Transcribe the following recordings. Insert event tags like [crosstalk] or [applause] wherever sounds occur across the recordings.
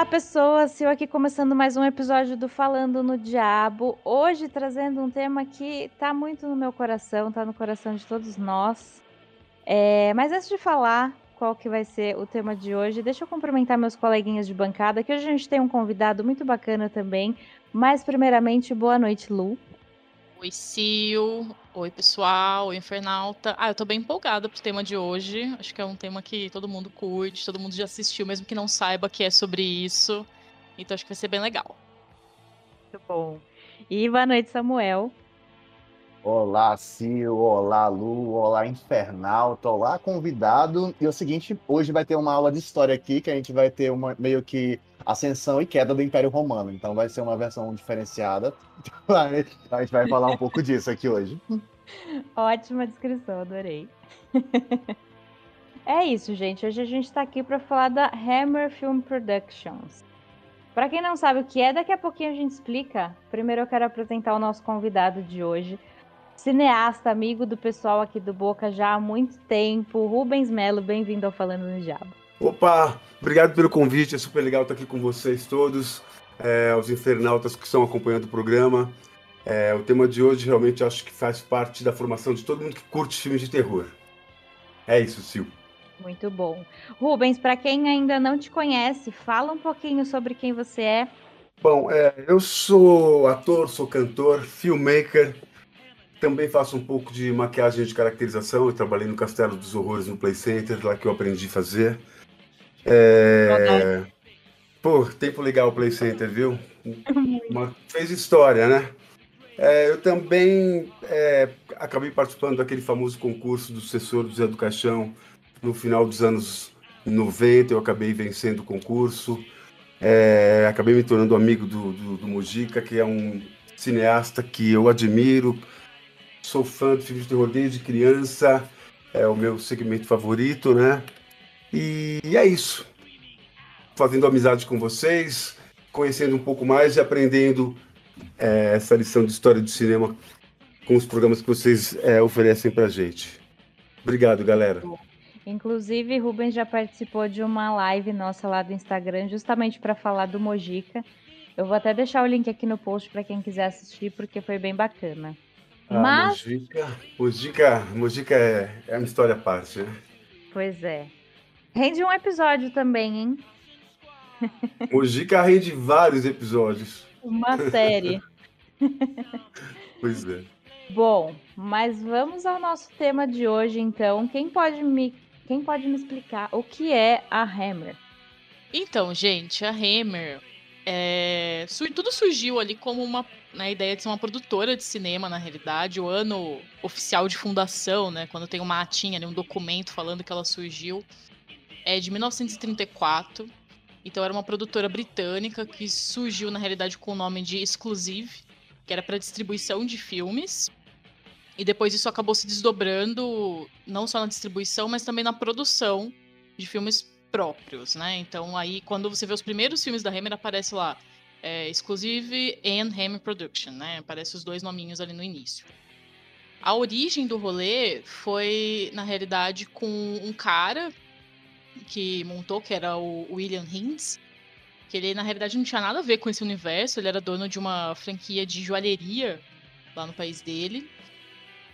Olá, pessoas! Eu aqui começando mais um episódio do Falando no Diabo. Hoje trazendo um tema que tá muito no meu coração, tá no coração de todos nós. É, mas antes de falar qual que vai ser o tema de hoje, deixa eu cumprimentar meus coleguinhas de bancada, que hoje a gente tem um convidado muito bacana também. Mas primeiramente, boa noite, Lu. Oi, Sil. Oi, pessoal. Oi, Infernalta. Ah, eu tô bem empolgada pro tema de hoje. Acho que é um tema que todo mundo curte, todo mundo já assistiu, mesmo que não saiba que é sobre isso. Então acho que vai ser bem legal. Muito bom. E boa noite, Samuel. Olá, Sil. Olá, Lu. Olá, Infernalta. Olá, convidado. E é o seguinte, hoje vai ter uma aula de história aqui, que a gente vai ter uma meio que ascensão e queda do Império Romano. Então vai ser uma versão diferenciada. [laughs] a gente vai falar um pouco disso aqui hoje. [laughs] Ótima descrição, adorei. [laughs] é isso, gente. Hoje a gente está aqui para falar da Hammer Film Productions. Para quem não sabe o que é, daqui a pouquinho a gente explica. Primeiro eu quero apresentar o nosso convidado de hoje, cineasta, amigo do pessoal aqui do Boca já há muito tempo, Rubens Melo, bem-vindo ao Falando no Diabo. Opa, obrigado pelo convite, é super legal estar aqui com vocês todos, é, os infernautas que estão acompanhando o programa. É, o tema de hoje realmente acho que faz parte da formação de todo mundo que curte filmes de terror. É isso, Sil. Muito bom. Rubens, para quem ainda não te conhece, fala um pouquinho sobre quem você é. Bom, é, eu sou ator, sou cantor, filmmaker, também faço um pouco de maquiagem de caracterização. Eu trabalhei no Castelo dos Horrores no Play Center, lá que eu aprendi a fazer. É... Pô, tempo legal o Play Center, viu? Uma... Fez história, né? É, eu também é, acabei participando daquele famoso concurso do sucessor do Zé do Caixão no final dos anos 90. Eu acabei vencendo o concurso. É, acabei me tornando amigo do, do, do Mujica, que é um cineasta que eu admiro. Sou fã de filmes de terror desde criança. É o meu segmento favorito, né? E é isso. Fazendo amizade com vocês, conhecendo um pouco mais e aprendendo é, essa lição de história do cinema com os programas que vocês é, oferecem pra gente. Obrigado, galera. Inclusive, Rubens já participou de uma live nossa lá do Instagram, justamente para falar do Mojica. Eu vou até deixar o link aqui no post para quem quiser assistir, porque foi bem bacana. Ah, Mas... Mojica, Mojica, Mojica é, é uma história à parte, né? Pois é. Rende um episódio também, hein? [laughs] Mojica rende vários episódios. Uma série. [laughs] pois é. Bom, mas vamos ao nosso tema de hoje, então. Quem pode me, quem pode me explicar o que é a Hammer? Então, gente, a Hammer é, tudo surgiu ali como uma né, ideia de ser uma produtora de cinema, na realidade. O ano oficial de fundação, né? Quando tem uma atinha, um documento falando que ela surgiu, é de 1934. Então era uma produtora britânica que surgiu na realidade com o nome de Exclusive, que era para distribuição de filmes. E depois isso acabou se desdobrando não só na distribuição, mas também na produção de filmes próprios, né? Então aí quando você vê os primeiros filmes da Hammer aparece lá é, Exclusive and Hammer Production, né? Aparece os dois nominhos ali no início. A origem do rolê foi, na realidade, com um cara que montou, que era o William Hintz, que ele na realidade não tinha nada a ver com esse universo, ele era dono de uma franquia de joalheria lá no país dele.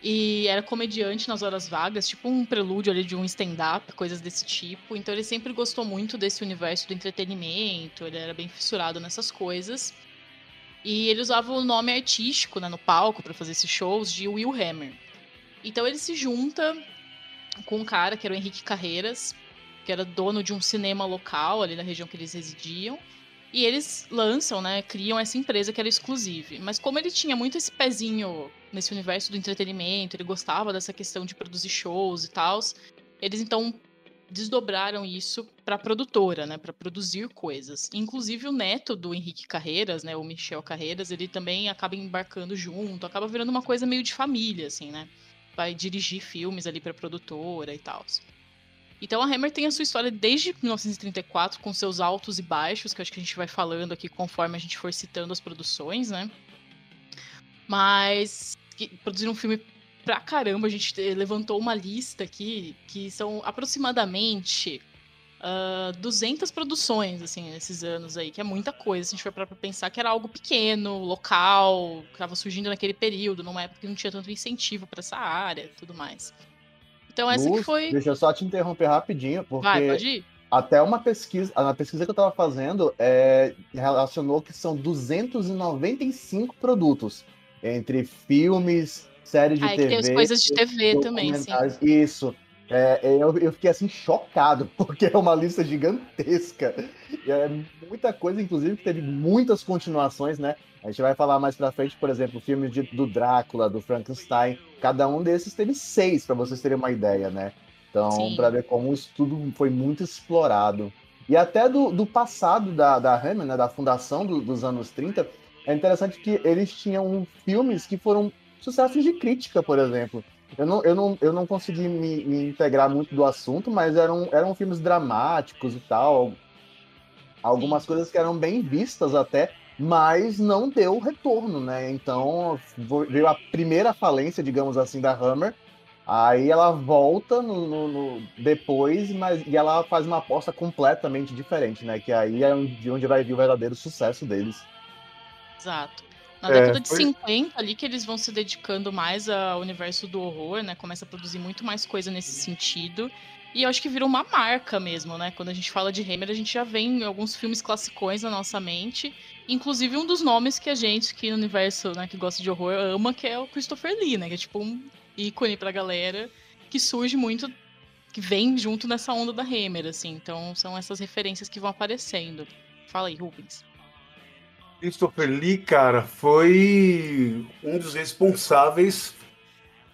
E era comediante nas horas vagas, tipo um prelúdio ali de um stand-up, coisas desse tipo. Então ele sempre gostou muito desse universo do entretenimento, ele era bem fissurado nessas coisas. E ele usava o nome artístico né, no palco para fazer esses shows de Will Hammer. Então ele se junta com um cara que era o Henrique Carreiras, que era dono de um cinema local ali na região que eles residiam. E eles lançam, né, criam essa empresa que era exclusiva. Mas como ele tinha muito esse pezinho nesse universo do entretenimento, ele gostava dessa questão de produzir shows e tal, eles então desdobraram isso para produtora, né, para produzir coisas. Inclusive o neto do Henrique Carreiras, né, o Michel Carreiras, ele também acaba embarcando junto, acaba virando uma coisa meio de família, assim, né? Vai dirigir filmes ali para produtora e tal. Então a Hammer tem a sua história desde 1934, com seus altos e baixos, que acho que a gente vai falando aqui conforme a gente for citando as produções, né? Mas produziram um filme pra caramba, a gente levantou uma lista aqui, que são aproximadamente uh, 200 produções, assim, nesses anos aí, que é muita coisa. Se a gente for para pensar que era algo pequeno, local, que estava surgindo naquele período, numa época que não tinha tanto incentivo para essa área tudo mais. Então essa Luz, que foi. Deixa eu só te interromper rapidinho, porque. Vai, pode ir. Até uma pesquisa, na pesquisa que eu estava fazendo, é, relacionou que são 295 produtos entre filmes, séries de ah, TV. Tem as coisas de TV também, sim. Isso. É, eu, eu, fiquei assim chocado, [laughs] porque é uma lista gigantesca. É muita coisa, inclusive, que teve muitas continuações, né? A gente vai falar mais pra frente, por exemplo, filmes de, do Drácula, do Frankenstein. Cada um desses teve seis, para vocês terem uma ideia, né? Então, para ver como isso tudo foi muito explorado. E até do, do passado da, da Hammer, né, da fundação do, dos anos 30, é interessante que eles tinham filmes que foram sucessos de crítica, por exemplo. Eu não, eu não, eu não consegui me, me integrar muito do assunto, mas eram, eram filmes dramáticos e tal. Algumas Sim. coisas que eram bem vistas até, mas não deu retorno, né? Então veio a primeira falência, digamos assim, da Hammer. Aí ela volta no, no, no, depois, mas e ela faz uma aposta completamente diferente, né? Que aí é de onde vai vir o verdadeiro sucesso deles. Exato. Na é, década de foi... 50 ali que eles vão se dedicando mais ao universo do horror, né? Começa a produzir muito mais coisa nesse sentido. E eu acho que virou uma marca mesmo, né? Quando a gente fala de Hammer, a gente já vem alguns filmes classicões na nossa mente. Inclusive um dos nomes que a gente, que no universo, né, que gosta de horror, ama, que é o Christopher Lee, né? Que é tipo um ícone pra galera, que surge muito, que vem junto nessa onda da Hammer, assim. Então são essas referências que vão aparecendo. Fala aí, Rubens. Christopher Lee, cara, foi um dos responsáveis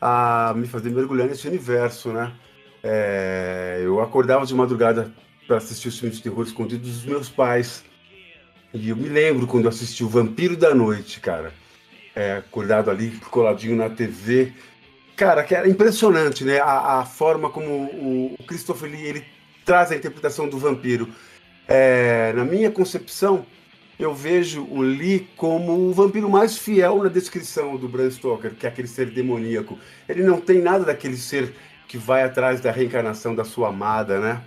a me fazer mergulhar nesse universo, né? É, eu acordava de madrugada para assistir os filmes de terror escondidos dos meus pais. E eu me lembro quando assisti o Vampiro da Noite, cara. É, acordado ali, coladinho na TV. Cara, que era impressionante, né? A, a forma como o, o, Christopher Lee ele traz a interpretação do vampiro. É, na minha concepção, eu vejo o Lee como o vampiro mais fiel na descrição do Bram Stoker, que é aquele ser demoníaco. Ele não tem nada daquele ser que vai atrás da reencarnação da sua amada, né?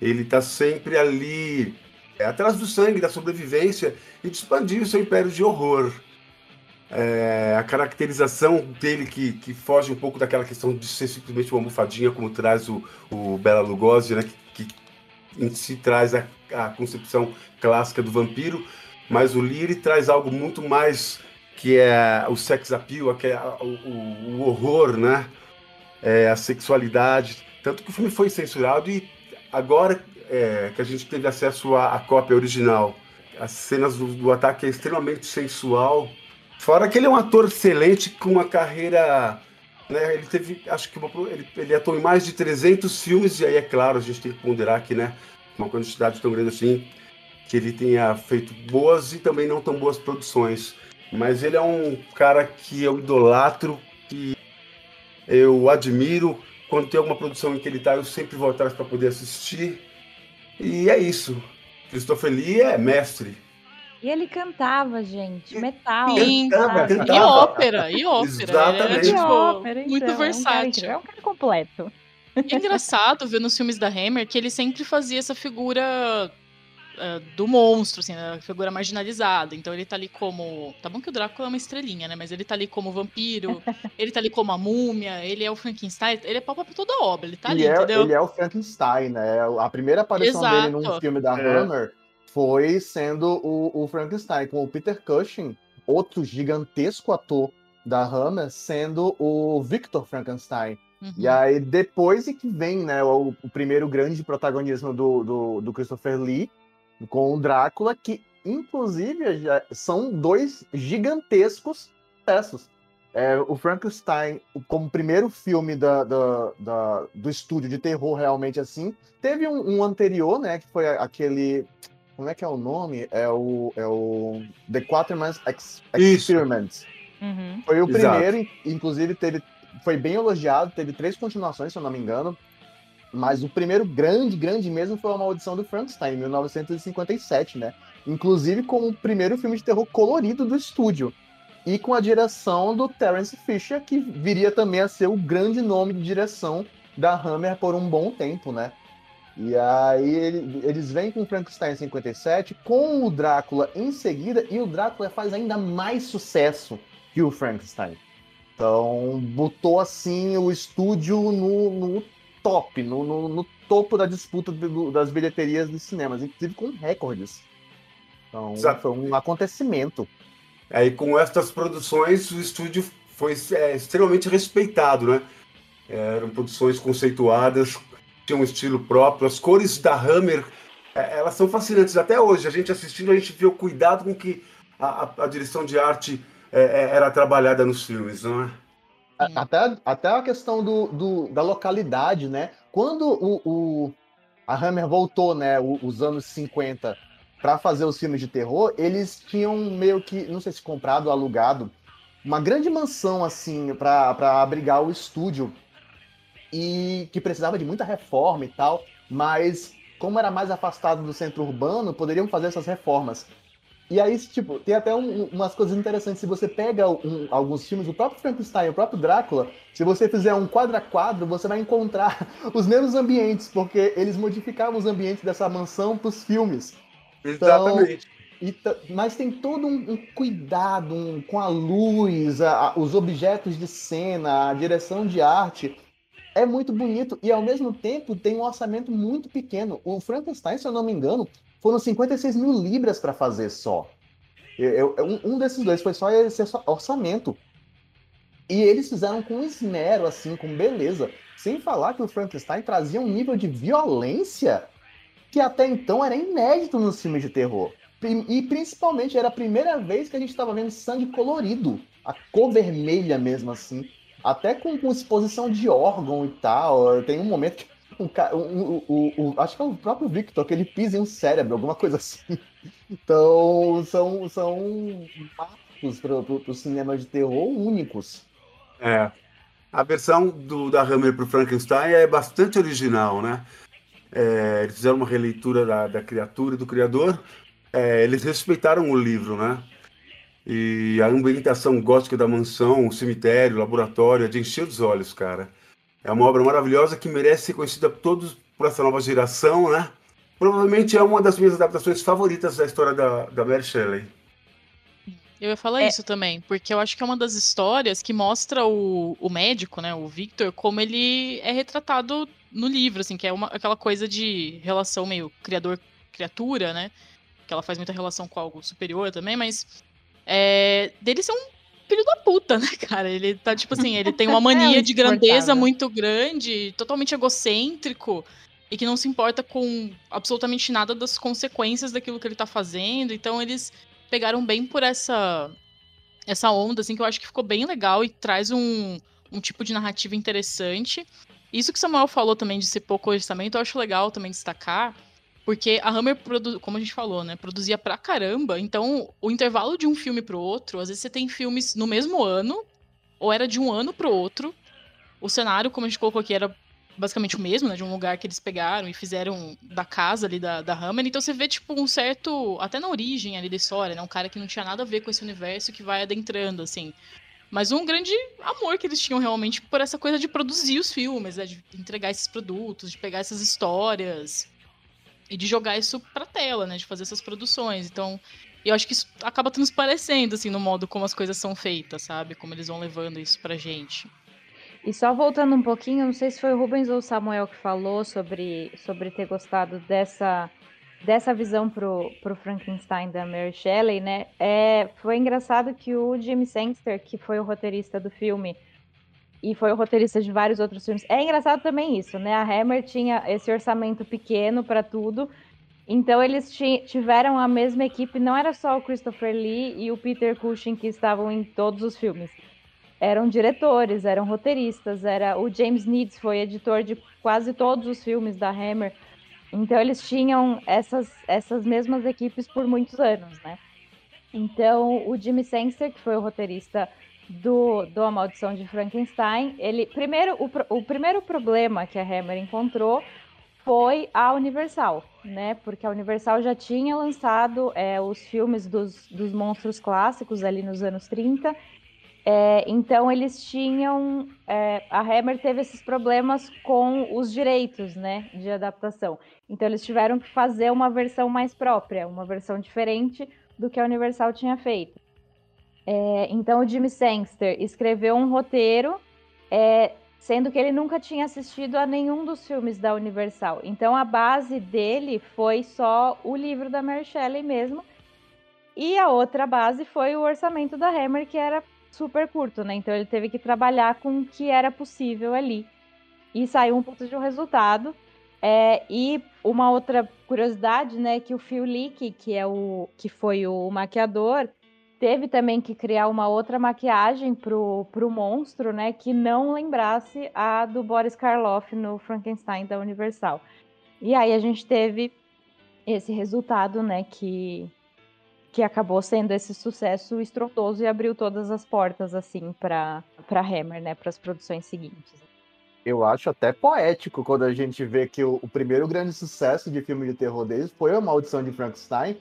Ele está sempre ali, é, atrás do sangue, da sobrevivência e de expandir o seu império de horror. É, a caracterização dele que, que foge um pouco daquela questão de ser simplesmente uma almofadinha, como traz o, o Bela Lugosi, né? Que, que em si traz a, a concepção clássica do vampiro, mas o Leary traz algo muito mais que é o sex appeal, que é o, o, o horror, né? É, a sexualidade. Tanto que o filme foi censurado e agora é, que a gente teve acesso à, à cópia original, as cenas do, do, ataque é extremamente sensual. Fora que ele é um ator excelente com uma carreira. Né, ele teve, acho que uma, ele, ele atuou em mais de 300 filmes, e aí é claro, a gente tem que ponderar que né, uma quantidade tão grande assim que ele tenha feito boas e também não tão boas produções. Mas ele é um cara que eu idolatro, que eu admiro. Quando tem alguma produção em que ele está, eu sempre vou atrás para poder assistir. E é isso. Christopher Lee é mestre. E ele cantava, gente, metal. Sim, cantava, cantava. E ópera, e ópera. Exatamente. tipo, ópera, então, muito versátil. É um cara completo. E é engraçado ver nos filmes da Hammer que ele sempre fazia essa figura uh, do monstro, assim, a figura marginalizada. Então ele tá ali como. Tá bom que o Drácula é uma estrelinha, né? Mas ele tá ali como vampiro, [laughs] ele tá ali como a múmia, ele é o Frankenstein, ele é pau pra toda a obra, ele tá ali, é, entendeu? Ele é o Frankenstein, né? A primeira aparição Exato. dele num filme da é. Hammer foi sendo o, o Frankenstein, com o Peter Cushing, outro gigantesco ator da Hammer, sendo o Victor Frankenstein. Uhum. E aí, depois é que vem né, o, o primeiro grande protagonismo do, do, do Christopher Lee, com o Drácula, que inclusive já são dois gigantescos sucessos. É, o Frankenstein, como primeiro filme da, da, da, do estúdio de terror realmente assim, teve um, um, anterior, né, que foi aquele, como é que é o nome? É o, é o The Quatermass Ex Experiment. Uhum. Foi o Exato. primeiro, inclusive teve, foi bem elogiado, teve três continuações, se eu não me engano. Mas o primeiro grande, grande mesmo foi a Maldição do Frankenstein, em 1957, né? Inclusive com o primeiro filme de terror colorido do estúdio. E com a direção do Terence Fisher, que viria também a ser o grande nome de direção da Hammer por um bom tempo, né? E aí eles vêm com o Frankenstein em 57, com o Drácula em seguida, e o Drácula faz ainda mais sucesso que o Frankenstein. Então, botou assim o estúdio no, no top, no, no, no, topo da disputa do, das bilheterias dos cinemas, inclusive com recordes. Então, Exato. foi um acontecimento. Aí, com estas produções, o estúdio foi é, extremamente respeitado, né? Eram produções conceituadas, tinham um estilo próprio. As cores da Hammer, é, elas são fascinantes. Até hoje, a gente assistindo, a gente vê o cuidado com que a, a, a direção de arte é, é, era trabalhada nos filmes, não é? Até, até a questão do, do, da localidade, né? Quando o, o a Hammer voltou, né, os anos 50, para fazer os filmes de terror, eles tinham meio que, não sei se comprado ou alugado, uma grande mansão, assim, para abrigar o estúdio e que precisava de muita reforma e tal, mas como era mais afastado do centro urbano, poderiam fazer essas reformas. E aí, tipo, tem até um, umas coisas interessantes. Se você pega um, alguns filmes, o próprio Frankenstein, o próprio Drácula, se você fizer um quadro a quadro, você vai encontrar [laughs] os mesmos ambientes, porque eles modificavam os ambientes dessa mansão para os filmes. Exatamente. Então, mas tem todo um, um cuidado com a luz, a, a, os objetos de cena, a direção de arte é muito bonito e ao mesmo tempo tem um orçamento muito pequeno. O Frankenstein, se eu não me engano, foram 56 mil libras para fazer só. Eu, eu, um desses dois foi só esse orçamento. E eles fizeram com esmero, assim, com beleza. Sem falar que o Frankenstein trazia um nível de violência que até então era inédito nos filmes de terror. E principalmente era a primeira vez que a gente estava vendo sangue colorido. A cor vermelha mesmo, assim até com, com exposição de órgão e tal. Tem um momento que um, um, um, acho que é o próprio Victor, que ele pisa em um cérebro, alguma coisa assim. [laughs] Então, são, são marcos para o cinema de terror únicos. É. A versão do, da Hammer para o Frankenstein é bastante original, né? É, eles fizeram uma releitura da, da criatura e do criador. É, eles respeitaram o livro, né? E a ambientação gótica da mansão, o cemitério, o laboratório, é de encher os olhos, cara. É uma obra maravilhosa que merece ser conhecida por todos por essa nova geração, né? Provavelmente é uma das minhas adaptações favoritas da história da, da Mary Shelley. Eu ia falar é. isso também, porque eu acho que é uma das histórias que mostra o, o médico, né, o Victor, como ele é retratado no livro, assim, que é uma, aquela coisa de relação meio criador-criatura, né? Que ela faz muita relação com algo superior também, mas é, dele ser um filho da puta, né, cara? Ele tá, tipo assim, ele tem uma [laughs] mania é de grandeza muito grande, totalmente egocêntrico, e que não se importa com absolutamente nada das consequências daquilo que ele tá fazendo. Então eles pegaram bem por essa essa onda, assim, que eu acho que ficou bem legal e traz um, um tipo de narrativa interessante. Isso que Samuel falou também de ser pouco orçamento, eu acho legal também destacar, porque a Hammer, como a gente falou, né, produzia pra caramba. Então, o intervalo de um filme pro outro, às vezes você tem filmes no mesmo ano, ou era de um ano pro outro. O cenário, como a gente colocou aqui, era basicamente o mesmo, né, de um lugar que eles pegaram e fizeram da casa ali da, da Hammer. Então você vê, tipo, um certo. Até na origem ali da história, né? Um cara que não tinha nada a ver com esse universo que vai adentrando, assim. Mas um grande amor que eles tinham realmente por essa coisa de produzir os filmes, né? De entregar esses produtos, de pegar essas histórias e de jogar isso pra tela, né? De fazer essas produções. Então, eu acho que isso acaba transparecendo, assim, no modo como as coisas são feitas, sabe? Como eles vão levando isso pra gente. E só voltando um pouquinho, não sei se foi o Rubens ou o Samuel que falou sobre, sobre ter gostado dessa, dessa visão pro, pro Frankenstein da Mary Shelley, né? É, foi engraçado que o Jimmy Sangster, que foi o roteirista do filme, e foi o roteirista de vários outros filmes. É engraçado também isso, né? A Hammer tinha esse orçamento pequeno para tudo. Então eles tiveram a mesma equipe, não era só o Christopher Lee e o Peter Cushing que estavam em todos os filmes. Eram diretores, eram roteiristas, era o James Needs foi editor de quase todos os filmes da Hammer. Então eles tinham essas, essas mesmas equipes por muitos anos, né? Então o Jimmy Sangster, que foi o roteirista do, do A Maldição de Frankenstein, ele primeiro o, o primeiro problema que a Hammer encontrou foi a Universal, né? Porque a Universal já tinha lançado é, os filmes dos, dos monstros clássicos ali nos anos 30 É, então eles tinham. É, a Hammer teve esses problemas com os direitos né, de adaptação. Então eles tiveram que fazer uma versão mais própria, uma versão diferente do que a Universal tinha feito. É, então o Jimmy Sangster escreveu um roteiro, é, sendo que ele nunca tinha assistido a nenhum dos filmes da Universal. Então a base dele foi só o livro da Mary Shelley mesmo. E a outra base foi o orçamento da Hammer, que era super curto, né? Então ele teve que trabalhar com o que era possível ali. E saiu um ponto de um resultado. É, e uma outra curiosidade, né, que o Phil Leak, que é o que foi o maquiador, teve também que criar uma outra maquiagem pro, pro monstro, né, que não lembrasse a do Boris Karloff no Frankenstein da Universal. E aí a gente teve esse resultado, né, que que acabou sendo esse sucesso estrondoso e abriu todas as portas assim para para Hammer, né, para as produções seguintes. Eu acho até poético quando a gente vê que o, o, primeiro grande sucesso de filme de terror deles foi a Maldição de Frankenstein,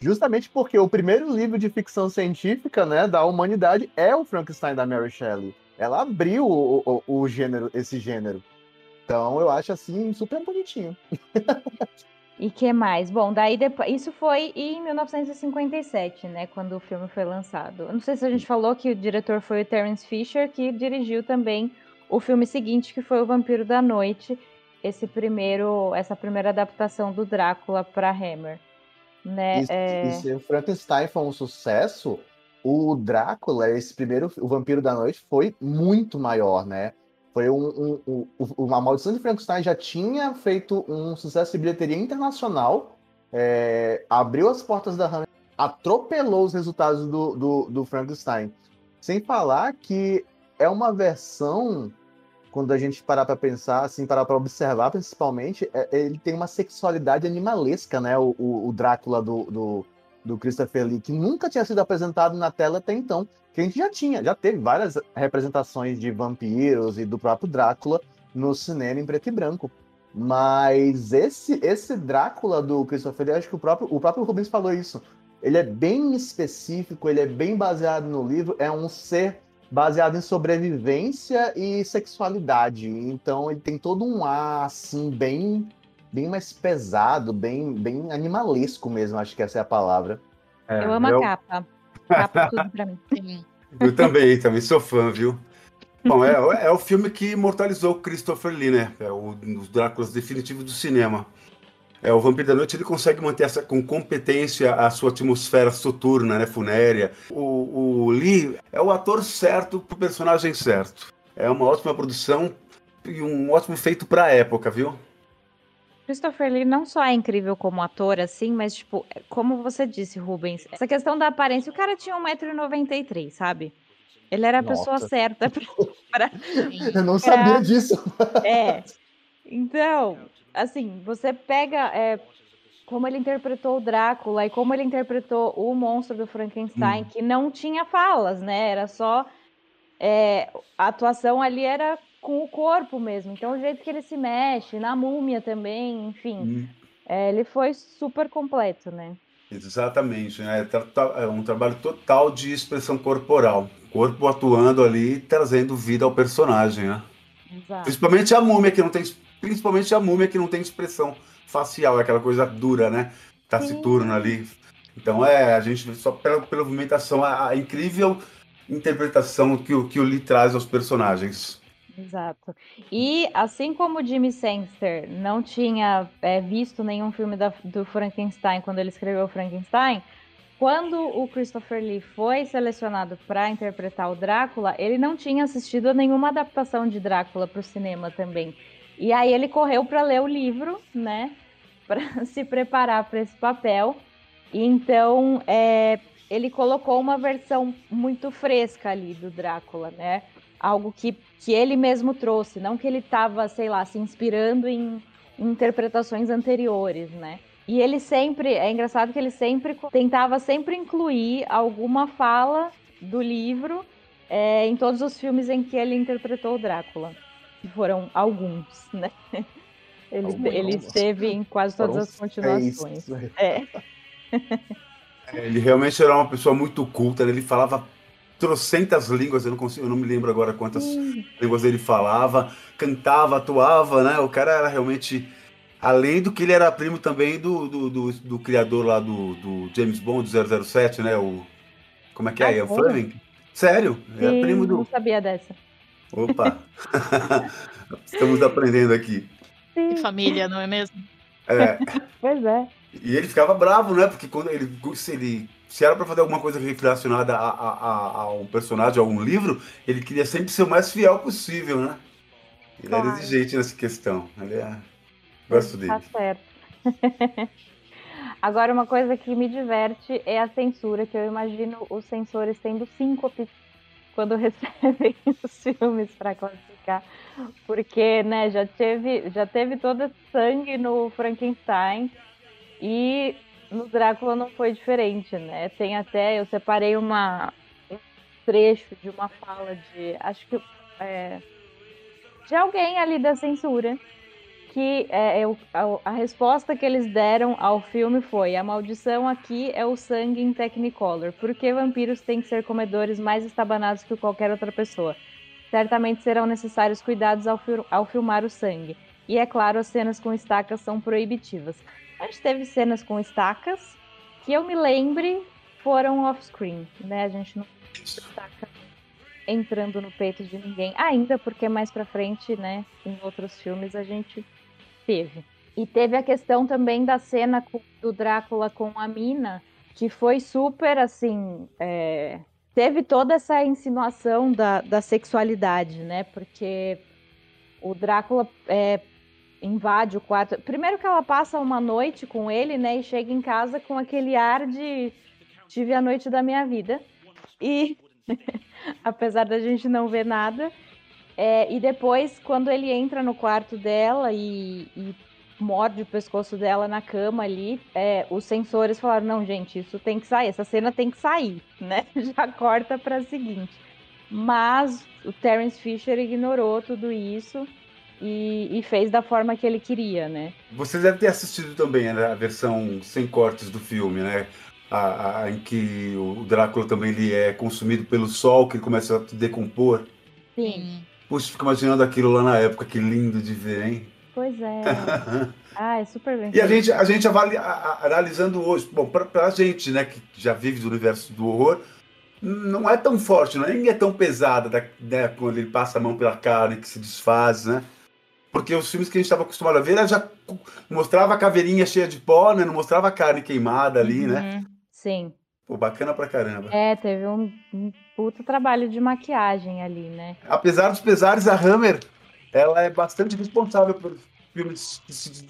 justamente porque o primeiro livro de ficção científica, né, da humanidade é o Frankenstein da Mary Shelley. Ela abriu o, o, o gênero, esse gênero. Então eu acho assim super bonitinho. E que mais? Bom, daí depois. Isso foi em 1957, né? Quando o filme foi lançado. Não sei se a gente falou que o diretor foi o Terence Fisher, que dirigiu também o filme seguinte, que foi O Vampiro da Noite. Esse primeiro, essa primeira adaptação do Drácula para Hammer. Né? E, é... e se o Frankenstein foi um sucesso, o Drácula, esse primeiro, o Vampiro da Noite, foi muito maior, né? Foi um, um, um, uma Maldição de Frankenstein já tinha feito um sucesso de bilheteria internacional, é, abriu as portas da Hammer, atropelou os resultados do, do, do, Frankenstein. Sem falar que é uma versão, quando a gente parar para pensar, assim, parar para observar principalmente, é, ele tem uma sexualidade animalesca, né? O, o, o Drácula do, do, do Christopher Lee, que nunca tinha sido apresentado na tela até então que a gente já tinha, já teve várias representações de vampiros e do próprio Drácula no cinema em preto e branco. Mas esse esse Drácula do Christopher Lee, acho que o próprio, o próprio Rubens falou isso. Ele é bem específico, ele é bem baseado no livro, é um ser baseado em sobrevivência e sexualidade. Então ele tem todo um ar assim bem bem mais pesado, bem bem animalesco mesmo, acho que essa é a palavra. É, eu amo eu... a capa. Capa tudo pra mim. [laughs] Eu também, também sou fã, viu? Bom, é, é o filme que imortalizou Christopher Lee, né? É o, um dos Dráculas definitivos do cinema. É, o Vampiro da Noite ele consegue manter essa, com competência a sua atmosfera soturna, né, funérea. O, o Lee é o ator certo pro personagem certo. É uma ótima produção e um ótimo feito para a época, viu? Christopher Lee não só é incrível como ator, assim, mas, tipo, como você disse, Rubens, essa questão da aparência, o cara tinha 1,93m, sabe? Ele era a Nossa. pessoa certa [laughs] pra. pra Eu não pra... sabia disso. É. Então, assim, você pega é, como ele interpretou o Drácula e como ele interpretou o monstro do Frankenstein, hum. que não tinha falas, né? Era só. É, a atuação ali era com o corpo mesmo. Então, o jeito que ele se mexe, na múmia também, enfim. Hum. É, ele foi super completo, né? Exatamente, né? É, é um trabalho total de expressão corporal. Corpo atuando ali, trazendo vida ao personagem, né? Exato. Principalmente a múmia, que não tem. Principalmente a múmia que não tem expressão facial, é aquela coisa dura, né? Taciturna ali. Então é, a gente só pela, pela movimentação, a, a incrível interpretação que o, que o Lee traz aos personagens. Exato. E assim como o Jimmy Sangster não tinha é, visto nenhum filme da, do Frankenstein quando ele escreveu Frankenstein, quando o Christopher Lee foi selecionado para interpretar o Drácula, ele não tinha assistido a nenhuma adaptação de Drácula para o cinema também. E aí ele correu para ler o livro, né, [laughs] para se preparar para esse papel. Então é, ele colocou uma versão muito fresca ali do Drácula, né? algo que, que ele mesmo trouxe, não que ele estava, sei lá, se inspirando em, interpretações anteriores, né? E ele sempre, é engraçado que ele sempre tentava sempre incluir alguma fala do livro é, em todos os filmes em que ele interpretou o Drácula. Que foram alguns, né? [laughs] Ele, ele esteve em quase todas as continuações. É. [laughs] é. Ele realmente era uma pessoa muito culta, né? ele falava trocentas línguas, eu não consigo, eu não me lembro agora quantas línguas ele falava, cantava, atuava, né? O cara era realmente. Além do que ele era primo também do, do, do, do criador lá do, do, James Bond, do 007, né? O, como é que é? Ah, Ian Fleming? Sério? Sim, é primo do. Não sabia dessa. Opa! [laughs] Estamos aprendendo aqui. Sim. Família, não é mesmo? É. [laughs] pois é. E ele ficava bravo, né? Porque quando ele, se ele se era para fazer alguma coisa relacionada a, a, a, a, um personagem, a um livro, ele queria sempre ser o mais fiel possível, né? Ele claro. era exigente nessa questão. Ele é... Gosto dele. Tá certo. [laughs] Agora, uma coisa que me diverte é a censura, que eu imagino os censores tendo síncope quando [laughs] recebem os filmes para classificar, porque, né, já teve, já teve todo sangue no Frankenstein e no Drácula não foi diferente, né? Tem até, eu separei uma, um trecho de uma fala de, acho que é, de alguém ali da censura, que é, é a, a, resposta que eles deram ao filme foi: a maldição aqui é o sangue em Technicolor. Por que vampiros têm que ser comedores mais estabanados que qualquer outra pessoa? Certamente serão necessários cuidados ao, ao filmar o sangue. E é claro, as cenas com estacas são proibitivas. A gente teve cenas com estacas que eu me lembre foram off-screen, né? A gente não estaca entrando no peito de ninguém ainda, porque mais para frente, né, em outros filmes a gente teve. E teve a questão também da cena do Drácula com a mina, que foi super assim. É... Teve toda essa insinuação da, da sexualidade, né? Porque o Drácula é, invade o quarto. Primeiro que ela passa uma noite com ele, né? E chega em casa com aquele ar de tive a noite da minha vida. E [laughs] apesar da gente não ver nada. É, e depois, quando ele entra no quarto dela e, e morde o pescoço dela na cama ali, é, os sensores falaram: não, gente, isso tem que sair, essa cena tem que sair, [laughs] né? Já corta para a seguinte. Mas o Terence Fisher ignorou tudo isso e, e, fez da forma que ele queria, né? Você deve ter assistido também né, a versão sem cortes do filme, né? A, a, em que o Drácula também ele é consumido pelo sol, que ele começa a decompor. Sim. Puxa, fico imaginando aquilo lá na época, que lindo de ver, hein? Pois é. [laughs] ah, é super bem. E a gente, a gente avalia, a, analisando hoje, bom, pra, pra gente, né, que já vive do universo do horror, não é tão forte, não é, nem é tão pesada, né, quando ele passa a mão pela carne que se desfaz, né? Porque os filmes que a gente estava acostumado a ver ela já mostrava a caveirinha cheia de pó, né? Não mostrava a carne queimada ali, né? uhum. né? Sim. Pô, bacana pra caramba. É, teve um, um puta trabalho de maquiagem ali, né? Apesar dos pesares, a Hammer, ela é bastante responsável por filmes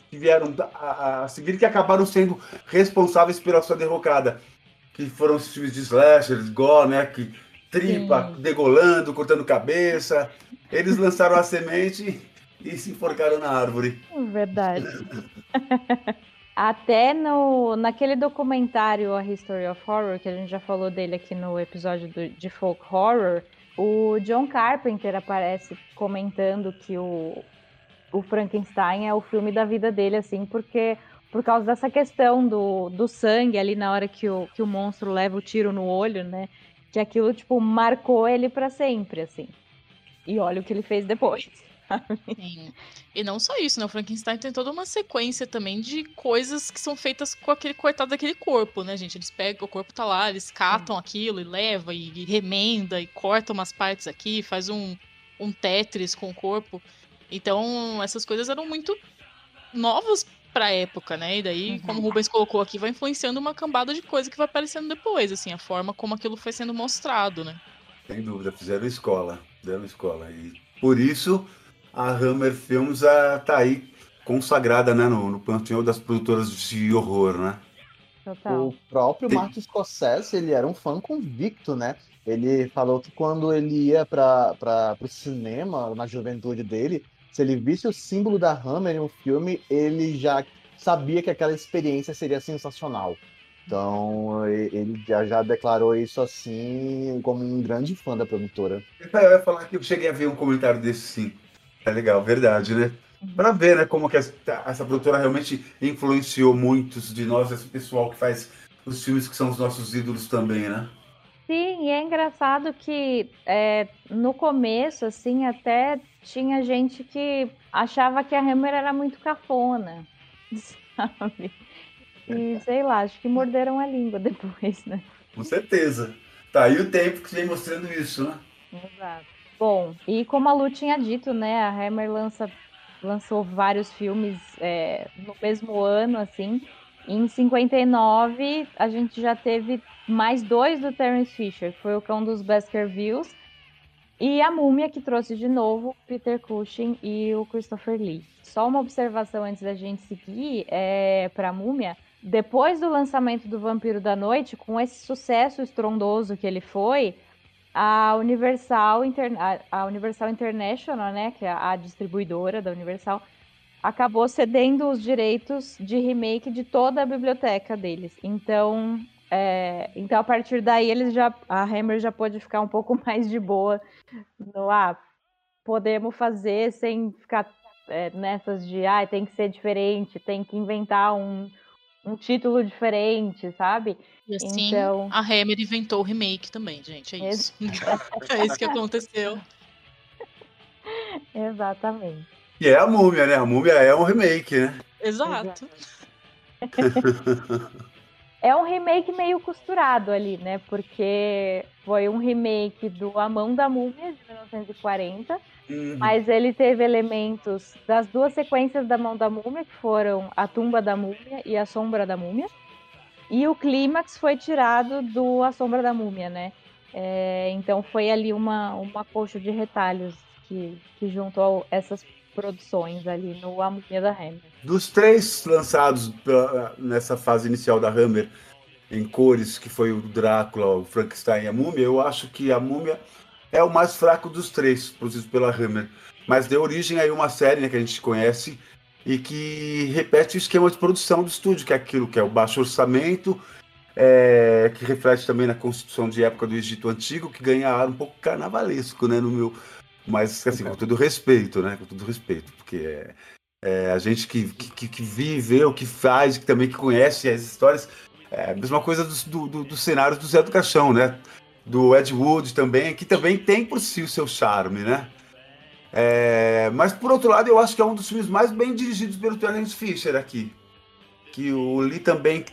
que, vieram a, a, seguir, que acabaram sendo responsáveis pela sua derrocada. Que foram os filmes de slasher, gore, né? Que tripa, Sim. degolando, cortando cabeça. Eles lançaram a semente e se enforcaram na árvore. Verdade. [laughs] Até no, naquele documentário A History of Horror, que a gente já falou dele aqui no episódio do, de Folk Horror, o John Carpenter aparece comentando que o, o Frankenstein é o filme da vida dele, assim, porque por causa dessa questão do, do sangue ali na hora que o, que o monstro leva o tiro no olho, né? Que aquilo, tipo, marcou ele para sempre, assim. E olha o que ele fez depois. Sim. E não só isso, né? O Frankenstein tem toda uma sequência também de coisas que são feitas com aquele coitado daquele corpo, né, gente? Eles pegam, o corpo tá lá, eles catam Sim. aquilo e leva e, e remenda e corta umas partes aqui, faz um, um Tetris com o corpo. Então, essas coisas eram muito novas pra época, né? E daí, uhum. como o Rubens colocou aqui, vai influenciando uma cambada de coisa que vai aparecendo depois, assim, a forma como aquilo foi sendo mostrado, né? Sem dúvida, fizeram escola, fizeram escola. E por isso a Hammer Films está aí consagrada né, no, no panteão das produtoras de horror, né? Total. O próprio Tem... Martin Scorsese, ele era um fã convicto, né? Ele falou que quando ele ia para o cinema, na juventude dele, se ele visse o símbolo da Hammer em um filme, ele já sabia que aquela experiência seria sensacional. Então, ele já, já declarou isso assim como um grande fã da produtora. Eu ia falar que eu cheguei a ver um comentário desse sim. É legal, verdade, né? Uhum. Para ver, né, como que essa, essa, produtora realmente influenciou muitos de nós, esse pessoal que faz os filmes que são os nossos ídolos também, né? Sim, e é engraçado que é, no começo, assim, até tinha gente que achava que a Hammer era muito cafona, [laughs] sabe? E sei lá, acho que morderam a língua depois, né? Com certeza. Tá aí o tempo que vem mostrando isso, né? Exato. Bom, e como a Lu tinha dito, né, a Hammer lança, lançou vários filmes é, no mesmo ano, assim. Em 59, a gente já teve mais dois do Terence Fisher, que foi o Cão dos Baskervilles, e a Múmia, que trouxe de novo Peter Cushing e o Christopher Lee. Só uma observação antes da gente seguir é, para a Múmia. Depois do lançamento do Vampiro da Noite, com esse sucesso estrondoso que ele foi, a Universal, Interna a Universal International, né, que é a distribuidora da Universal, acabou cedendo os direitos de remake de toda a biblioteca deles. Então, é, então a partir daí eles já a Hammer já pôde ficar um pouco [laughs] mais de boa no ah, podemos fazer sem ficar é, nessas de ah, tem que ser diferente, tem que inventar um, um título diferente, sabe? E assim, então... a Hammer inventou o remake também, gente. É isso. [laughs] [laughs] é isso que aconteceu. Exatamente. E é a múmia, né? A múmia é um remake, né? Exato. [laughs] é um remake meio costurado ali, né? Porque foi um remake do A Mão da Múmia, de 1940. Uhum. Mas ele teve elementos das duas sequências da Mão da Múmia, que foram A Tumba da Múmia e A Sombra da Múmia. E o clímax foi tirado do A Sombra da Múmia, né? É, então foi ali uma, uma coxa de retalhos que, que juntou essas produções ali no A Múmia da Hammer. Dos três lançados nessa fase inicial da Hammer em cores, que foi o Drácula, o Frankenstein e a Múmia, eu acho que a Múmia é o mais fraco dos três, produzido pela Hammer. Mas deu origem aí a uma série né, que a gente conhece, e que repete o esquema de produção do estúdio, que é aquilo que é o baixo orçamento, é, que reflete também na constituição de época do Egito Antigo, que ganha ar um pouco carnavalesco, né, no meu... Mas, assim, com todo respeito, né, com todo respeito, porque é, é a gente que, que, que vive, o que faz, que também que conhece as histórias, é a mesma coisa dos do, do, do cenários do Zé do Caixão, né, do Ed Wood também, que também tem por si o seu charme, né, é, mas por outro lado, eu acho que é um dos filmes mais bem dirigidos pelo Terence Fisher aqui. Que o Lee também,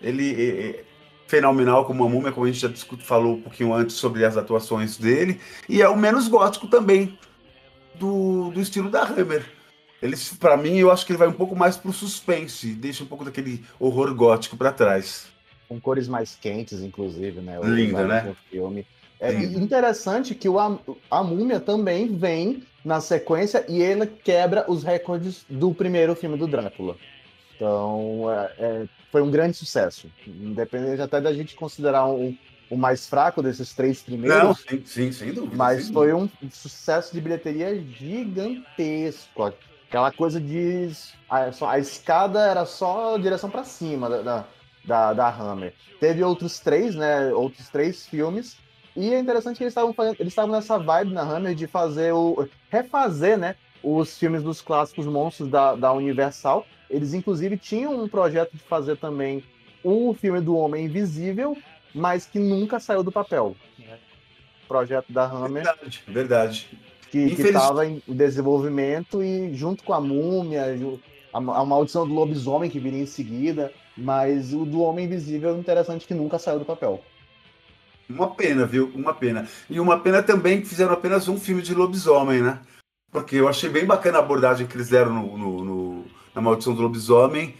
ele é, é fenomenal como uma múmia, como a gente já discutiu, falou um pouquinho antes sobre as atuações dele, e é o menos gótico também do, do estilo da Hammer. Ele, para mim, eu acho que ele vai um pouco mais pro suspense, deixa um pouco daquele horror gótico para trás. Com cores mais quentes, inclusive, né? Lindo, né? Filme. É interessante que o, a, a Múmia também vem na sequência e ele quebra os recordes do primeiro filme do Drácula. Então, é, é, foi um grande sucesso. Independente até da gente considerar um, o mais fraco desses três primeiros. Não, sim, sim sem dúvida. Mas sem foi dúvida. um sucesso de bilheteria gigantesco. Aquela coisa de. A, a escada era só direção para cima da, da, da Hammer. Teve outros três, né? Outros três filmes e é interessante que eles estavam fazendo, eles estavam nessa vibe na Hammer de fazer o refazer, né, os filmes dos clássicos monstros da, da Universal. Eles inclusive tinham um projeto de fazer também o filme do Homem Invisível, mas que nunca saiu do papel. Né? Projeto da Hammer. Verdade, verdade. Que estava em desenvolvimento e junto com a Múmia, a, a Maldição do Lobisomem que viria em seguida, mas o do Homem Invisível é interessante que nunca saiu do papel. Uma pena, viu? Uma pena. E uma pena também que fizeram apenas um filme de lobisomem, né? Porque eu achei bem bacana a abordagem que eles deram no, no, no, na Maldição do Lobisomem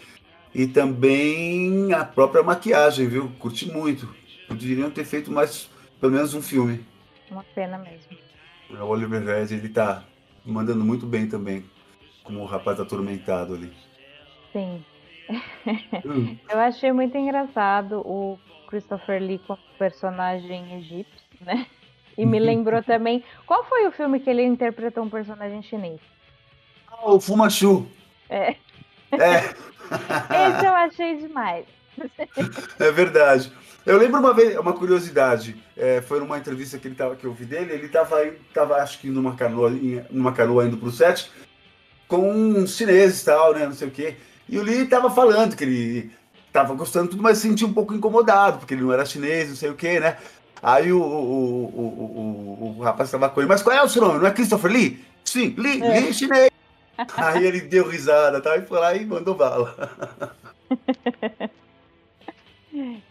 e também a própria maquiagem, viu? Curti muito. Poderiam ter feito mais, pelo menos um filme. Uma pena mesmo. O Oliver Red, ele tá mandando muito bem também, como o rapaz atormentado ali. Sim. Hum. eu achei muito engraçado o Christopher Lee como personagem egípcio, né? E me [laughs] lembrou também. Qual foi o filme que ele interpretou um personagem chinês? Ah, o Fumachu. É. É. [laughs] Esse eu achei demais. É verdade. Eu lembro uma vez, uma curiosidade, é, foi numa entrevista que ele tava, que eu vi dele, ele estava tava acho que numa canoa, numa canoa indo pro set, com uns chineses e tal, né, não sei o quê. E o Lee estava falando que ele tava gostando tudo, mas se sentia um pouco incomodado, porque ele não era chinês, não sei o quê, né? Aí o, o, o, o, o rapaz estava com ele, mas qual é o seu nome? Não é Christopher Lee? Sim, Lee, é. Lee chinês. Aí ele deu risada tá? e foi lá e mandou bala. [laughs]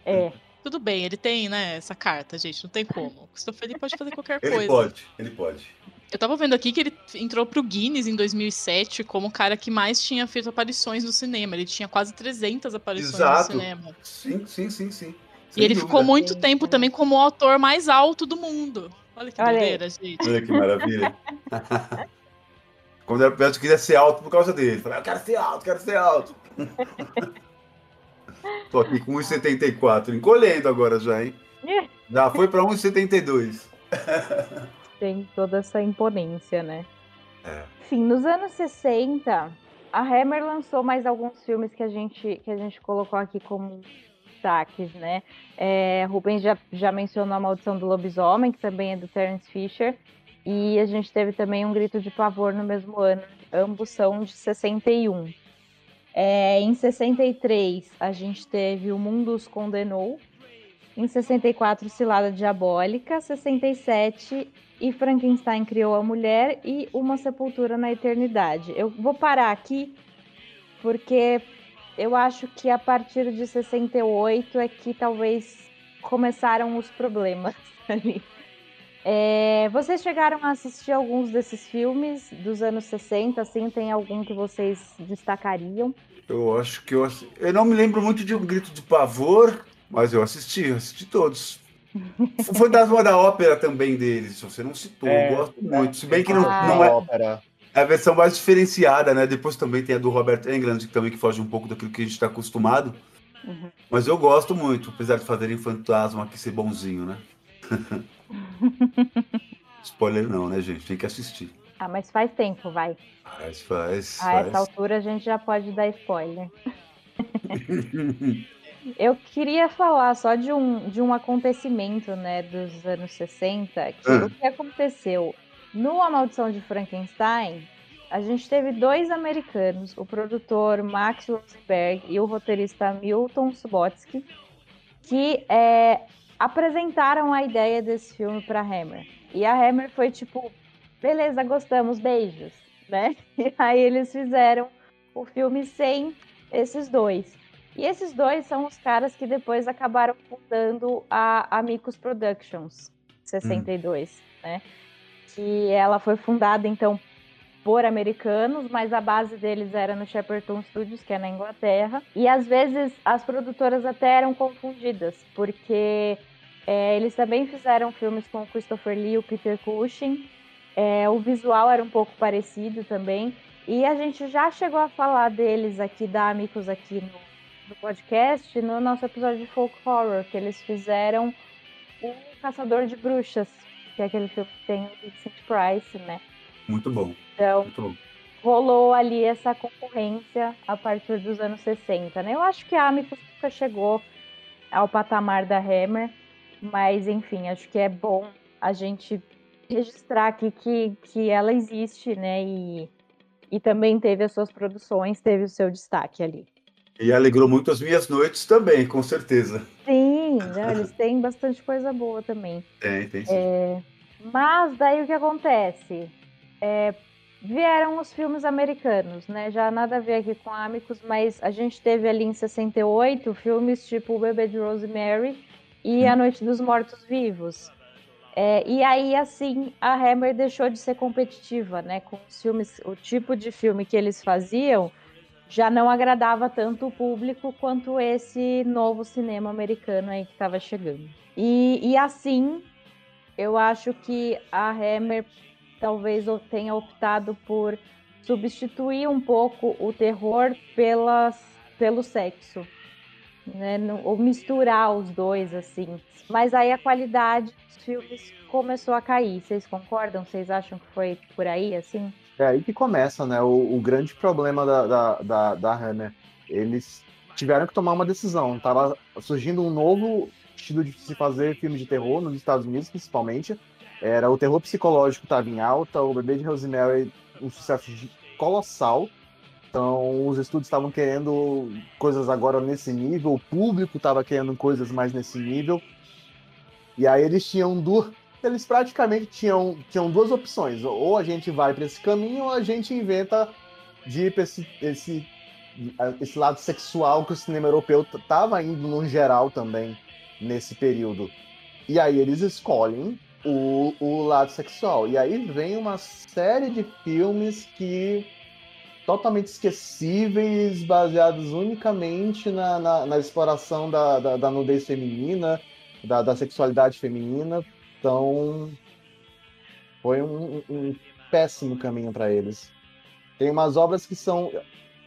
É. Tudo bem, ele tem, né, essa carta, gente, não tem como. O Christopher Lee pode fazer qualquer coisa. Ele pode, ele pode. Eu tava vendo aqui que ele entrou pro Guinness em 2007 como o cara que mais tinha feito aparições no cinema. Ele tinha quase 300 aparições Exato. no cinema. Sim, sim, sim, sim. Sem e ele dúvida. ficou muito tempo também como o autor mais alto do mundo. Olha que doideira, gente. Olha que maravilha. [laughs] Quando era perto, queria ser alto por causa dele. Falei, eu quero ser alto, quero ser alto. [laughs] Tô aqui com 1,74, encolhendo agora já, hein? Já foi para 1,72. [laughs] Tem toda essa imponência, né? É. Enfim, nos anos 60, a Hammer lançou mais alguns filmes que a gente, que a gente colocou aqui como destaques, né? É, Rubens já, já mencionou A Maldição do Lobisomem, que também é do Terence Fisher. E a gente teve também Um Grito de Pavor no mesmo ano. Ambos são de 61. É, em 63, a gente teve O Mundo os Condenou. Em 64, Cilada Diabólica. 67, E Frankenstein Criou a Mulher. E Uma Sepultura na Eternidade. Eu vou parar aqui, porque eu acho que a partir de 68 é que talvez começaram os problemas [laughs] ali. É, vocês chegaram a assistir alguns desses filmes dos anos 60, assim, tem algum que vocês destacariam? Eu acho que eu Eu não me lembro muito de um grito de pavor, mas eu assisti, assisti todos. O Fantasma da Ópera também deles, você não citou, é, eu gosto muito. Se bem que não, ah, não é. Ópera. É a versão mais diferenciada, né? Depois também tem a do Robert Englund, que também que foge um pouco daquilo que a gente está acostumado. Uhum. Mas eu gosto muito, apesar de fazerem fantasma aqui ser bonzinho, né? [laughs] Spoiler não, né, gente? Tem que assistir. Ah, mas faz tempo, vai. Faz, faz. A faz. essa altura a gente já pode dar spoiler. [laughs] Eu queria falar só de um, de um acontecimento, né, dos anos 60, que ah. o que aconteceu no A Maldição de Frankenstein, a gente teve dois americanos, o produtor Max Rosenberg e o roteirista Milton Subotsky, que é, apresentaram a ideia desse filme para Hammer. E a Hammer foi tipo, beleza, gostamos, beijos, né? [laughs] E aí eles fizeram o filme sem esses dois. E esses dois são os caras que depois acabaram fundando a Amicus Productions, 62, hum. né? Que ela foi fundada então por americanos, mas a base deles era no Shepperton Studios, que é na Inglaterra. E às vezes as produtoras até eram confundidas, porque é, eles também fizeram filmes com o Christopher Lee e o Peter Cushing. É, o visual era um pouco parecido também. E a gente já chegou a falar deles aqui, da Amicus, aqui no, no podcast, no nosso episódio de Folk Horror, que eles fizeram O Caçador de Bruxas, que é aquele filme que tem o Vincent Price, né? Muito bom. Então, Muito bom. rolou ali essa concorrência a partir dos anos 60, né? Eu acho que a Amicus nunca chegou ao patamar da Hammer, mas enfim, acho que é bom a gente registrar aqui que, que ela existe, né? E, e também teve as suas produções, teve o seu destaque ali. E alegrou muito as minhas noites também, com certeza. Sim, né, eles têm bastante coisa boa também. Tem, tem sim. É, mas daí o que acontece? É, vieram os filmes americanos, né? Já nada a ver aqui com Amicus, mas a gente teve ali em 68 filmes tipo O Bebê de Rosemary e A Noite dos Mortos Vivos. É, e aí, assim, a Hammer deixou de ser competitiva, né? Com os filmes, o tipo de filme que eles faziam já não agradava tanto o público quanto esse novo cinema americano aí que estava chegando. E, e assim, eu acho que a Hammer talvez tenha optado por substituir um pouco o terror pelas, pelo sexo, né? Ou misturar os dois, assim. Mas aí a qualidade dos filmes começou a cair. Vocês concordam? Vocês acham que foi por aí, assim? É aí que começa, né? O, o grande problema da, da, da, da Hammer. Eles tiveram que tomar uma decisão. Tava surgindo um novo estilo de se fazer filme de terror nos Estados Unidos, principalmente. Era o terror psicológico estava em alta, o Bebê de Rosemary um sucesso colossal. Então, os estudos estavam querendo coisas agora nesse nível, o público estava querendo coisas mais nesse nível. E aí eles tinham duas. Eles praticamente tinham, tinham duas opções. Ou a gente vai para esse caminho, ou a gente inventa de ir para esse, esse, esse lado sexual que o cinema europeu estava indo no geral também nesse período. E aí eles escolhem o, o lado sexual. E aí vem uma série de filmes que totalmente esquecíveis, baseados unicamente na, na, na exploração da, da, da, nudez feminina, da, da sexualidade feminina. Então, foi um, um péssimo caminho para eles. Tem umas obras que são,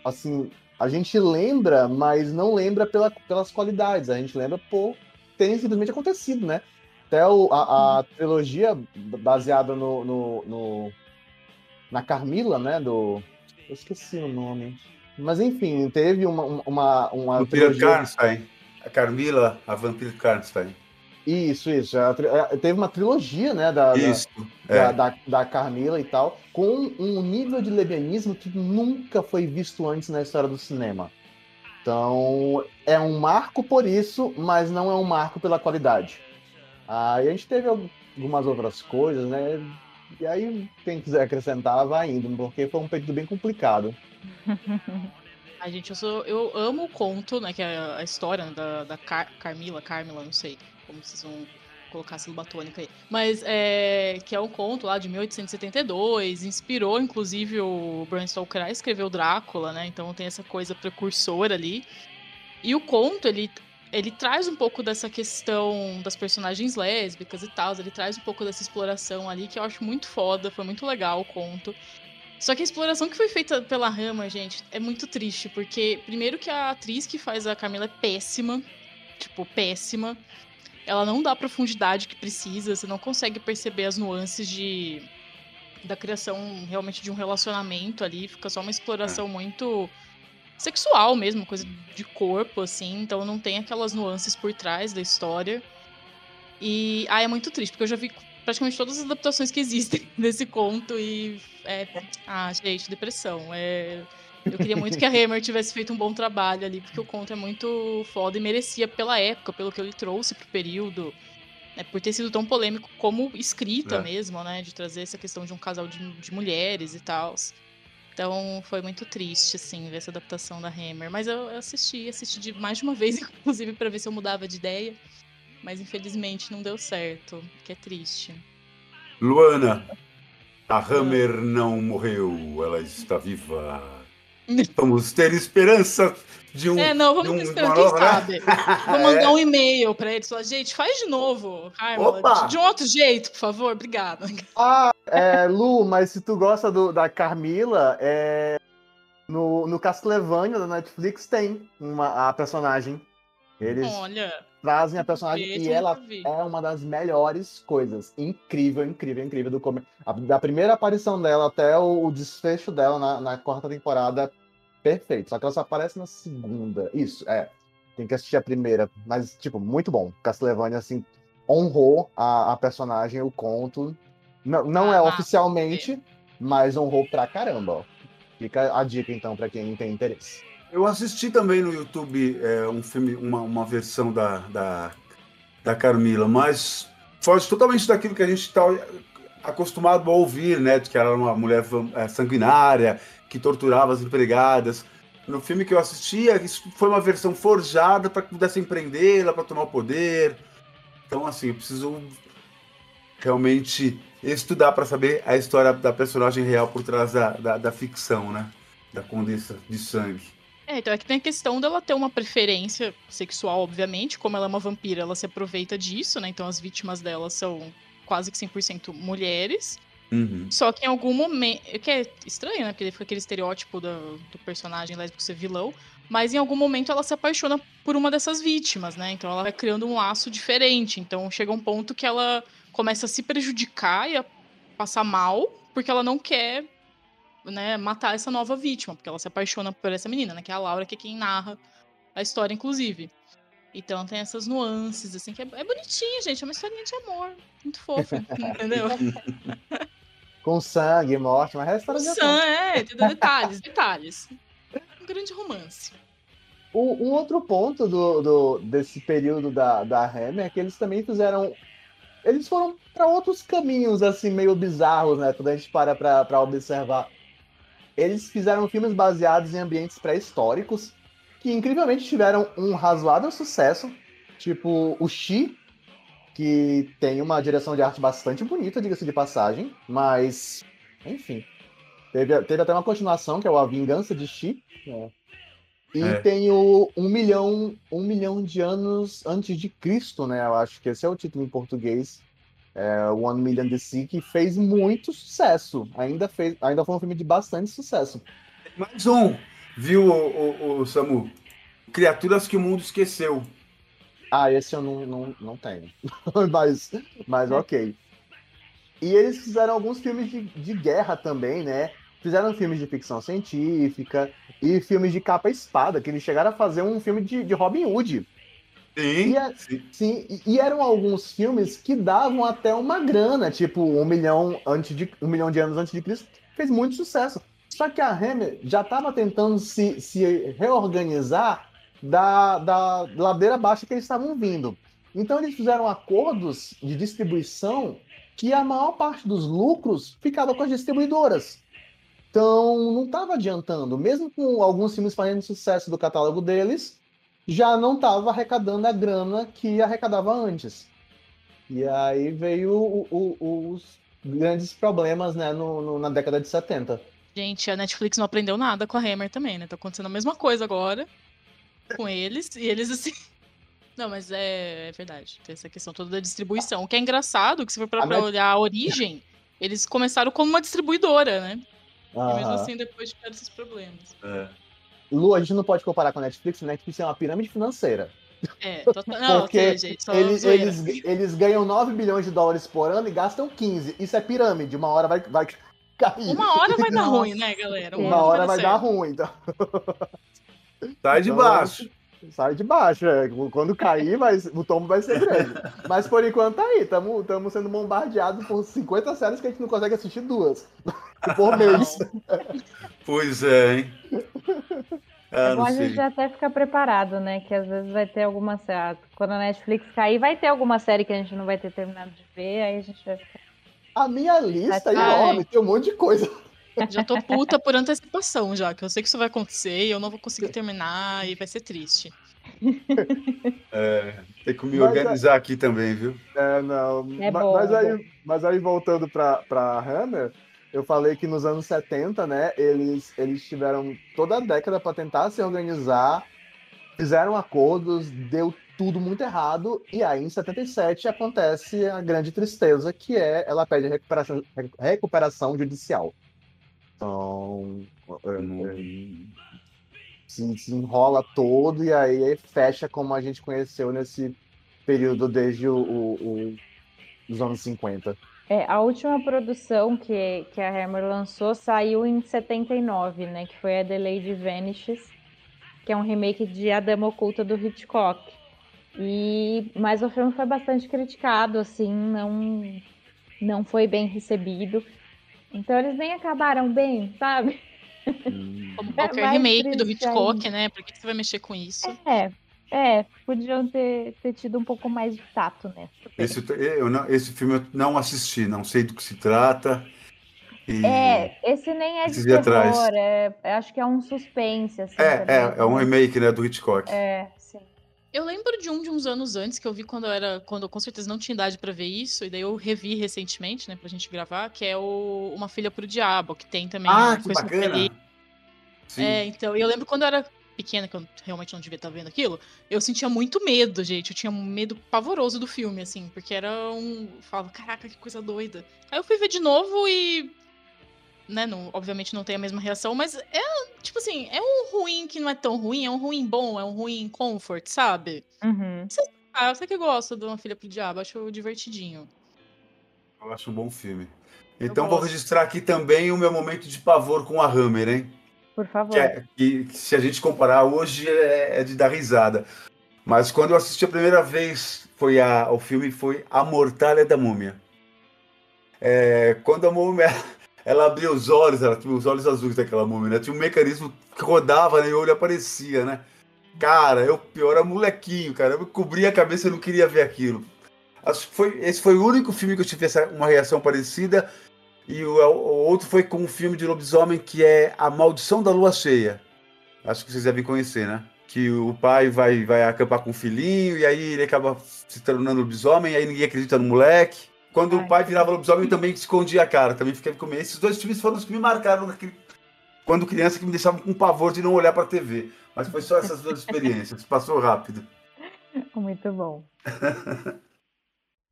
assim, a gente lembra, mas não lembra pela, pelas qualidades. A gente lembra por terem simplesmente acontecido, né? Até o, a, a trilogia baseada no, no, no, na Carmila, né? Do, eu esqueci o nome. Mas enfim, teve uma. uma, uma Vampira trilogia... Karnstein. A Carmila, a Vampira Karnstein. Isso, isso. Teve uma trilogia, né, da, isso, da, é. da, da, Carmila e tal, com um nível de lebianismo que nunca foi visto antes na história do cinema. Então, é um marco por isso, mas não é um marco pela qualidade. Aí a gente teve algumas outras coisas, né? E aí, quem quiser acrescentar, vai indo, porque foi um período bem complicado. [laughs] A gente, eu, sou, eu amo o conto, né? Que é a história da, da Car Carmila, Carmila, não sei como vocês vão colocar a sílaba tônica aí. Mas é, que é um conto lá de 1872, inspirou inclusive o Bram Stoker a escrever o Drácula, né? Então tem essa coisa precursora ali. E o conto, ele ele traz um pouco dessa questão das personagens lésbicas e tal, ele traz um pouco dessa exploração ali que eu acho muito foda, foi muito legal o conto. Só que a exploração que foi feita pela Rama, gente, é muito triste, porque primeiro que a atriz que faz a Camila é péssima, tipo, péssima. Ela não dá a profundidade que precisa, você não consegue perceber as nuances de da criação realmente de um relacionamento ali, fica só uma exploração é. muito sexual mesmo, coisa de corpo, assim, então não tem aquelas nuances por trás da história. E ah, é muito triste, porque eu já vi praticamente todas as adaptações que existem [laughs] desse conto e é, ah, gente, depressão. É, eu queria muito que a Hammer tivesse feito um bom trabalho ali, porque o conto é muito foda e merecia pela época, pelo que ele trouxe pro período, né, por ter sido tão polêmico como escrita é. mesmo, né, de trazer essa questão de um casal de, de mulheres e tal. Então foi muito triste, assim, ver essa adaptação da Hammer. Mas eu, assisti, assisti de mais de uma [laughs] vez, inclusive, para ver se eu mudava de ideia. Mas infelizmente não deu certo, que é triste. Luana, a Hammer não morreu, ela está viva. [laughs] Vamos ter esperança de um. É, não, vamos ter esperança, quem nova, sabe? [laughs] Vou mandar é. um e-mail para eles falar, gente, faz de novo, Carla. De, de, outro jeito, por favor, obrigada. [laughs] Ah, é, Lu, mas se tu gosta do, da Carmila, é, no, no Castlevania da Netflix tem uma, a personagem. Eles Olha, trazem a personagem e ela é uma das melhores coisas. Incrível, incrível, incrível. Do come... a, da primeira aparição dela até o, o desfecho dela na, na, quarta temporada, perfeito. Só que ela só aparece na segunda. Isso, é. Tem que assistir a primeira. Mas, tipo, muito bom. Castlevania, assim, honrou a, a personagem, o conto. Não, não é ah, é oficialmente, é. mas honrou pra caramba. Ó. Fica a dica, então, para quem tem interesse. Eu assisti também no YouTube é, um filme, uma, uma versão da, da, da Carmila, mas foge totalmente daquilo que a gente está acostumado a ouvir, né? De que ela era uma mulher é, sanguinária, que torturava as empregadas. No filme que eu assistia, isso foi uma versão forjada para que pudessem prendê-la, para tomar o poder. Então, assim, eu preciso realmente estudar para saber a história da personagem real por trás da, da, da, ficção, né? Da condessa de sangue. É, então é que tem a questão dela ter uma preferência sexual, obviamente, como ela é uma vampira, ela se aproveita disso, né? Então as vítimas dela são quase que 100% mulheres. Uhum. Só que em algum momento. Que é estranho, né? Porque fica aquele estereótipo do, do personagem lésbico ser vilão. Mas em algum momento ela se apaixona por uma dessas vítimas, né? Então ela vai criando um laço diferente. Então chega um ponto que ela começa a se prejudicar e a passar mal, porque ela não quer né, matar essa nova vítima, porque ela se apaixona por essa menina, né? Que é a Laura, que é quem narra a história, inclusive. Então tem essas nuances, assim, que é, é bonitinha, gente. É uma historinha de amor. Muito fofa, [laughs] entendeu? Com sangue, morte, mas é história de sangue, é, detalhes, detalhes. Um grande romance. um outro ponto do, do, desse período da, da Hammer é que eles também fizeram eles foram para outros caminhos, assim, meio bizarros, né? Quando a gente para pra, observar. Eles fizeram filmes baseados em ambientes pré-históricos, que incrivelmente tiveram um razoável sucesso, tipo o Xi, que tem uma direção de arte bastante bonita, diga-se de passagem, mas, enfim. Teve, teve até uma continuação, que é o A Vingança de Xi, né? E é. tem o um milhão, um milhão de anos antes de Cristo, né? Eu acho que esse é o título em português. É, One Million DC, que fez muito sucesso. Ainda, fez, ainda foi um filme de bastante sucesso. Mais um, viu, o, o, o Samu? Criaturas que o mundo esqueceu. Ah, esse eu não, não, não tenho. [laughs] mas, mas ok. E eles fizeram alguns filmes de, de guerra também, né? Fizeram filmes de ficção científica e filmes de capa espada, que eles chegaram a fazer um filme de, de Robin Hood. Sim, e, sim. sim. E eram alguns filmes que davam até uma grana, tipo um milhão, antes de, um milhão de anos antes de Cristo, fez muito sucesso. Só que a Hammer já estava tentando se, se reorganizar da, da ladeira baixa que eles estavam vindo. Então eles fizeram acordos de distribuição que a maior parte dos lucros ficava com as distribuidoras. Então não estava adiantando, mesmo com alguns filmes fazendo sucesso do catálogo deles, já não estava arrecadando a grana que arrecadava antes. E aí veio o, o, os grandes problemas né, no, no, na década de 70. Gente, a Netflix não aprendeu nada com a Hammer também, né? Tá acontecendo a mesma coisa agora com eles, e eles assim. [laughs] Não, mas é, é verdade. Tem essa questão toda da distribuição. O que é engraçado, que se for pra, pra olhar a origem, eles começaram como uma distribuidora, né? E mesmo assim depois tiveram esses problemas. É. Lu, a gente não pode comparar com a Netflix, a Netflix é uma pirâmide financeira. É, [laughs] total... não, Porque gente, eles, eles, eles, ganham 9 bilhões de dólares por ano e gastam 15. Isso é pirâmide, uma hora vai, vai cair. Uma hora vai dar [laughs] ruim, né, galera? Uma, uma hora vai, vai dar ruim, então. [laughs] Sai de então, baixo. Sai de baixo, é. Quando cair, vai, o tombo vai ser grande. Mas por enquanto tá aí, estamos sendo bombardeados por 50 séries que a gente não consegue assistir duas por mês. Pois é, hein? Ah, é bom a gente até ficar preparado, né? Que às vezes vai ter alguma série. Quando a Netflix cair, vai ter alguma série que a gente não vai ter terminado de ver, aí a gente vai ficar. A minha lista é enorme, tem um monte de coisa. Já tô puta por antecipação já, que eu sei que isso vai acontecer e eu não vou conseguir terminar e vai ser triste. É, tem que me mas, organizar aqui também, viu? É, não. É mas, bom, mas, é aí, mas aí, voltando pra, pra Hammer, eu falei que nos anos 70, né, eles, eles tiveram toda a década para tentar se organizar, fizeram acordos, deu tudo muito errado, e aí em 77 acontece a grande tristeza, que é ela pede recuperação, recuperação judicial. Então, é, é, se, se, enrola todo e aí fecha como a gente conheceu nesse período desde o, o, o, os anos 50. É, a última produção que, que a Hammer lançou saiu em 79, né? Que foi a The Lady Vanishes, que é um remake de A Dama Oculta do Hitchcock. E, mas o filme foi bastante criticado, assim, não, não foi bem recebido. Então eles nem acabaram bem, sabe? Hum. Como [laughs] qualquer é remake do Hitchcock, né? Por que você vai mexer com isso? É, é, podiam ter, ter tido um pouco mais de tato nessa. Esse, eu não, esse filme eu não assisti, não sei do que se trata. é, esse nem é de terror, é, acho que é um suspense. Assim, é, é, é um remake né, do Hitchcock. É, eu lembro de um de uns anos antes que eu vi quando eu era. Quando eu com certeza não tinha idade para ver isso, e daí eu revi recentemente, né, pra gente gravar, que é o Uma Filha pro Diabo, que tem também. Ah, que bacana! Sim. É, então, eu lembro quando eu era pequena, que eu realmente não devia estar vendo aquilo, eu sentia muito medo, gente. Eu tinha um medo pavoroso do filme, assim, porque era um. Eu falava, caraca, que coisa doida. Aí eu fui ver de novo e né, não, obviamente não tem a mesma reação, mas é, tipo assim, é um ruim que não é tão ruim, é um ruim bom, é um ruim comfort, sabe? Uhum. Você, ah, você que gosta de Uma Filha pro Diabo, acho divertidinho. Eu acho um bom filme. Então vou registrar aqui também o meu momento de pavor com a Hammer, hein? Por favor. É, que, que se a gente comparar hoje é, é, de dar risada. Mas quando eu assisti a primeira vez, foi a, o filme foi A Mortalha da Múmia. É, quando a múmia [laughs] ela abria os olhos, ela tinha os olhos azuis daquela múmia, né? Tinha um mecanismo que rodava né, e o olho aparecia, né? Cara, eu pior era molequinho, cara. Eu cobria a cabeça e não queria ver aquilo. Acho que foi, esse foi o único filme que eu tive essa, uma reação parecida. E o, o, outro foi com um filme de lobisomem que é A Maldição da Lua Cheia. Acho que vocês devem conhecer, né? Que o pai vai, vai acampar com o filhinho e aí ele acaba se tornando lobisomem, e aí ninguém acredita no moleque. Quando Ai, o pai virava lobisomem, também escondia a cara, também fiquei com medo. Esses dois filmes foram os que me marcaram naquele... quando criança, que me deixavam com pavor de não olhar para a TV. Mas foi só essas duas experiências, [laughs] passou rápido. Muito bom. [laughs]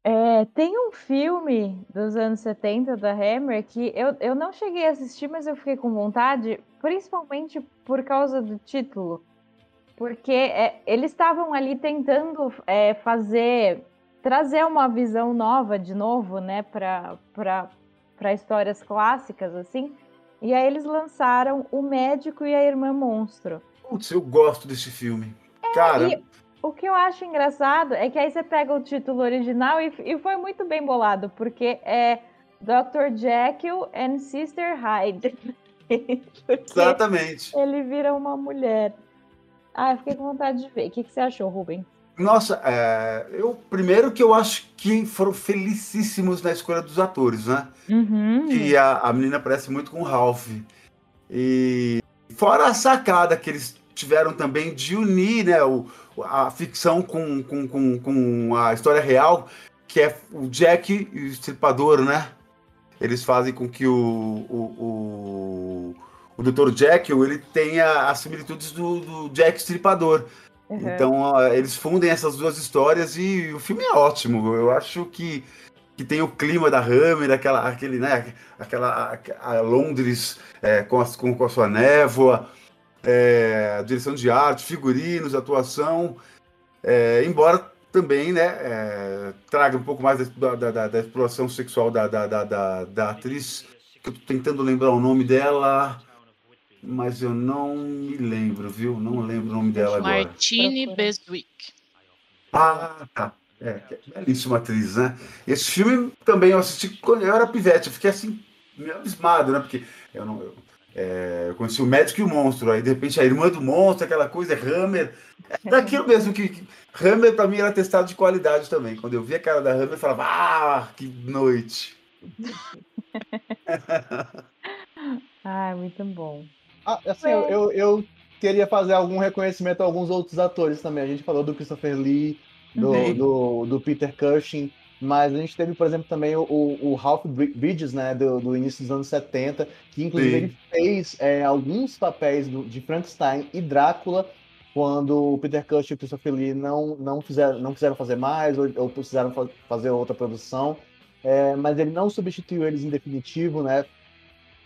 É, tem um filme dos anos 70 da Hammer que eu, eu não cheguei a assistir, mas eu fiquei com vontade, principalmente por causa do título. Porque é, eles estavam ali tentando é, fazer, trazer uma visão nova de novo, né, para histórias clássicas, assim. E aí eles lançaram O Médico e a Irmã Monstro. Putz, eu gosto desse filme. É, Cara. E o que eu acho engraçado é que aí você pega o título original e, e foi muito bem bolado, porque é Dr. Jekyll and Sister Hyde. [laughs] Exatamente. Ele vira uma mulher. Ah, eu fiquei com vontade de ver. O que, que você achou, Ruben? Nossa, é, eu primeiro que eu acho que foram felicíssimos na escolha dos atores, né? Uhum. E a, a menina parece muito com o Ralph. E fora a sacada que eles tiveram também de unir né, o, a ficção com, com, com, com a história real, que é o Jack e o Estripador, né? Eles fazem com que o, o, o, o Dr. Jekyll ele tenha as similitudes do, do Jack Estripador. Uhum. Então, eles fundem essas duas histórias e o filme é ótimo. Eu acho que, que tem o clima da Hammer, aquela, aquele, né, aquela a Londres é, com, as, com, com a sua névoa é, direção de arte, figurinos, atuação, é, embora também né, é, traga um pouco mais da, da, da, da exploração sexual da, da, atriz, que eu tô tentando lembrar o nome dela, mas eu não me lembro, viu? Não lembro o nome dela agora. Martine Beswick. Ah, tá. É, belíssima atriz, né? Esse filme também eu assisti quando eu era pivete, eu fiquei assim, meio abismado, né? Porque eu não, eu é, eu conheci o médico e o monstro, aí de repente a irmã do monstro, aquela coisa, é Hammer. É daquilo [laughs] mesmo que, que Hammer para mim era testado de qualidade também. Quando eu via a cara da Hammer, eu falava, ah, que noite. [laughs] ah, muito bom. Ah, assim, eu, eu, eu, queria fazer algum reconhecimento a alguns outros atores também. A gente falou do Christopher Lee, do, uhum. do, do Peter Cushing. Mas a gente teve, por exemplo, também o, o Ralph Bridges, né, do, do, início dos anos 70, que inclusive Sim. ele fez é, alguns papéis do, de Frankenstein e Drácula quando o Peter Cushing e o Christopher Lee não, não, fizeram, não quiseram fazer mais ou, ou precisaram fazer outra produção. É, mas ele não substituiu eles em definitivo, né?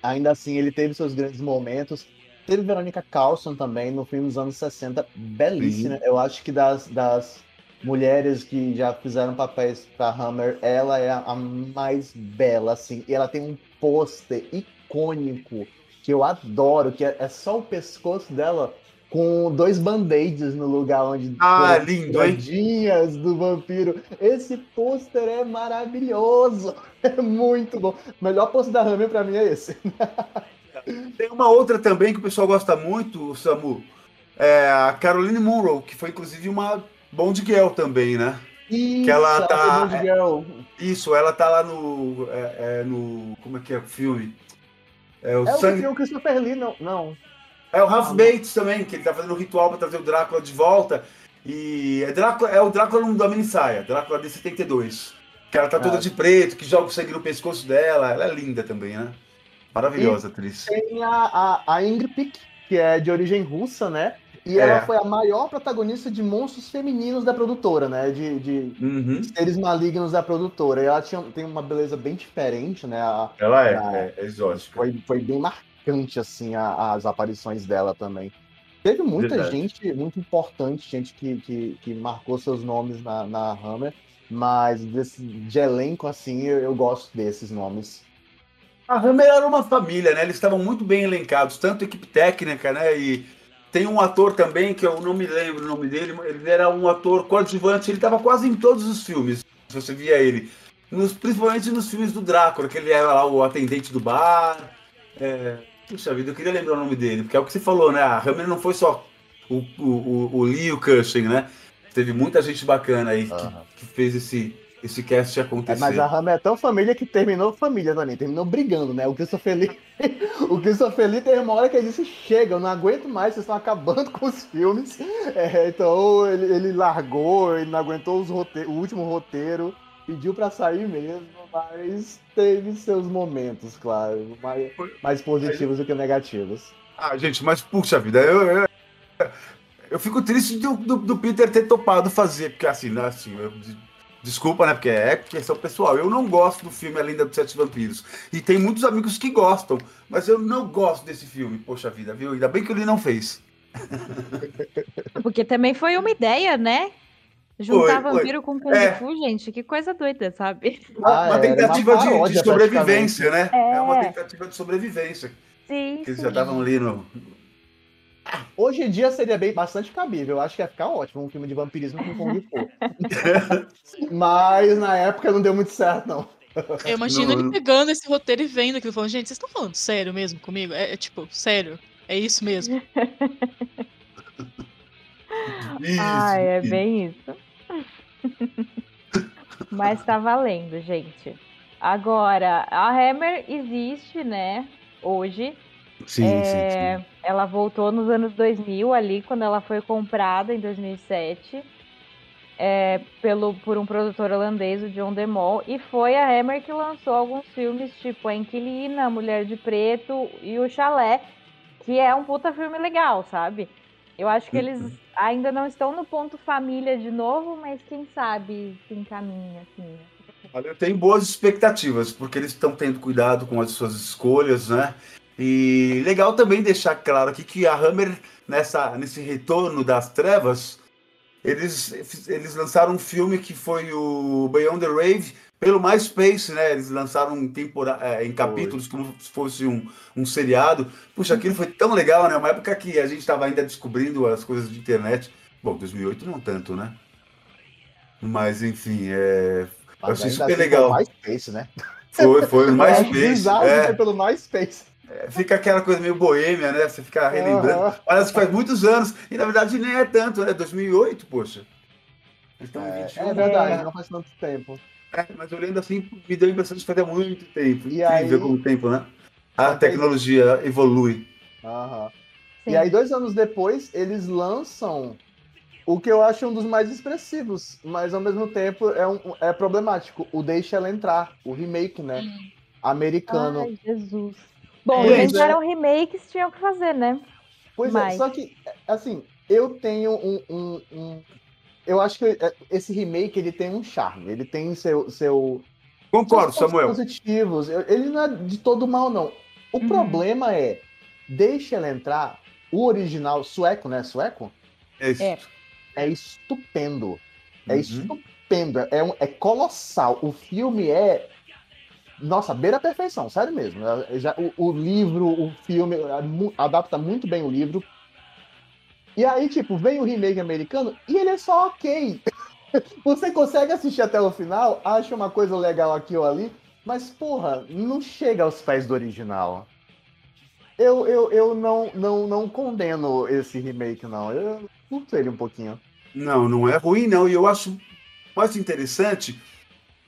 Ainda assim, ele teve seus grandes momentos. Teve Veronica Carlson também no filme dos anos 60, belíssima. Sim. Eu acho que das, das mulheres que já fizeram papéis para Hammer, ela é a mais bela, assim. E ela tem um pôster icônico que eu adoro, que é, é só o pescoço dela com dois band-aids no lugar onde ah, lindo, do vampiro. Esse pôster é maravilhoso. [laughs] É muito bom. O melhor pôster da Hammer para mim é esse. [laughs] Tem uma outra também que o pessoal gosta muito, Samu. É a Caroline Munro, que foi inclusive uma Bond Girl também, né? Isso, que ela tá. Bond Girl. Isso, ela tá lá no. É, é, no como é que é o filme? É o, é sangue... o Christopher Lee, não. não. É o Ralph Bates também, que ele tá fazendo um ritual para trazer o Drácula de volta. E é, Drácula, é o Drácula da minissaia, Drácula de 72. Que ela tá toda é. de preto, que joga o sangue no pescoço dela. Ela é linda também, né? Maravilhosa e atriz. Tem a, a, a Ingrid Pick, que é de origem russa, né? E é. ela foi a maior protagonista de monstros femininos da produtora, né? De, de uhum. seres malignos da produtora. E ela tinha, tem uma beleza bem diferente, né? A, ela é, a, é, é exótica. Foi, foi bem marcante, assim, a, as aparições dela também. Teve muita Verdade. gente muito importante, gente que, que, que, marcou seus nomes na, na Hammer, mas desse, de elenco, assim, eu, eu gosto desses nomes. A Hammer era uma família, né? Eles estavam muito bem elencados, tanto equipe técnica, né? E tem um ator também, que eu não me lembro o nome dele, ele era um ator coadjuvante, ele estava quase em todos os filmes, se você via ele. Nos, principalmente nos filmes do Drácula, que ele era lá o atendente do bar. É, puxa vida, eu queria lembrar o nome dele, porque é o que você falou, né? A Hammer não foi só o, o, o, o Lee e o Cushing, né? Teve muita gente bacana aí que, que fez esse, esse cast acontecer. É, mas a Hammer é tão família que terminou família também, terminou brigando, né? O Christopher Lee, [laughs] o Christopher Lee teve uma hora que ele disse: chega, eu não aguento mais, vocês estão acabando com os filmes. É, então ele, ele, largou, ele não aguentou os rote o último roteiro, pediu para sair mesmo, mas teve seus momentos, claro, mais, mais positivos do que negativos. Ah, gente, mas puxa vida, eu, eu, eu fico triste do, do, do, Peter ter topado fazer, porque assim, né, assim eu, Desculpa, né? Porque é questão pessoal. Eu não gosto do filme A Lenda dos Sete Vampiros. E tem muitos amigos que gostam, mas eu não gosto desse filme. Poxa vida, viu? Ainda bem que ele não fez. [laughs] Porque também foi uma ideia, né? Juntar foi, vampiro foi. com Kung é. Fu, gente, que coisa doida, sabe? Ah, uma tentativa uma de, de, sobrevivência, né? É. é. uma tentativa de sobrevivência. Sim. Que eles já estavam ali no, Hoje em dia seria bem bastante cabível. Eu acho que ia ficar ótimo um filme de vampirismo com Kung Fu. [laughs] Mas na época não deu muito certo, não. Eu imagino não. ele pegando esse roteiro e vendo aquilo, falando, gente, vocês estão falando sério mesmo comigo? É, é tipo, sério, é isso mesmo. Ai, é bem isso. Mas tá valendo, gente. Agora, a Hammer existe, né? Hoje. Sim, é, sim, sim. Ela voltou nos anos 2000, ali, quando ela foi comprada em 2007. É, pelo, por um produtor holandês, o John DeMol, e foi a Hammer que lançou alguns filmes, tipo A Inquilina, a Mulher de Preto e O Chalé, que é um puta filme legal, sabe? Eu acho que eles uhum. ainda não estão no ponto família de novo, mas quem sabe se encaminha, assim. Olha, eu tenho boas expectativas, porque eles estão tendo cuidado com as suas escolhas, né? E legal também deixar claro aqui que a Hammer, nessa, nesse retorno das trevas, eles, eles lançaram um filme que foi o Beyond the Rave pelo MySpace, né? Eles lançaram em, tempora é, em capítulos, foi. como se fosse um, um seriado. Puxa, aquilo foi tão legal, né? Uma época que a gente estava ainda descobrindo as coisas de internet. Bom, 2008 não tanto, né? Mas, enfim, é... eu achei super assim legal. MySpace, né? Foi, foi no [laughs] é MySpace. É é. pelo MySpace. Fica aquela coisa meio boêmia, né? Você fica relembrando. Uhum. Parece que faz muitos anos. E na verdade nem é tanto, né? 2008, poxa. Então, é, 21, é verdade, é... não faz tanto tempo. É, mas olhando assim, me deu a impressão de fazer muito tempo. E Incrível aí... como o tempo, né? A tecnologia evolui. Uhum. E aí, dois anos depois, eles lançam o que eu acho um dos mais expressivos, mas ao mesmo tempo é, um, é problemático. O Deixa Ela Entrar, o remake, né? Americano. Ai, Jesus. Bom, eles é. eram remakes, tinham que fazer, né? Pois é, Mas... é, só que, assim, eu tenho um, um, um, Eu acho que é, esse remake, ele tem um charme, ele tem seu... seu Concordo, Samuel. positivos, ele não é de todo mal, não. O uhum. problema é, deixa ela entrar, o original sueco, né? Sueco? É, é. é estupendo. É uhum. estupendo. É, um, é colossal. O filme é nossa, beira a perfeição, sério mesmo. É, já, o, o livro, o filme, é adapta muito bem o livro. E aí, tipo, vem o remake americano e ele é só ok. [laughs] Você consegue assistir até o final, acha uma coisa legal aqui ou ali, mas, porra, não chega aos pés do original. Eu, eu, eu não, não, não condeno esse remake, não. Eu curto ele um pouquinho. Não, não é ruim, não. E eu acho mais interessante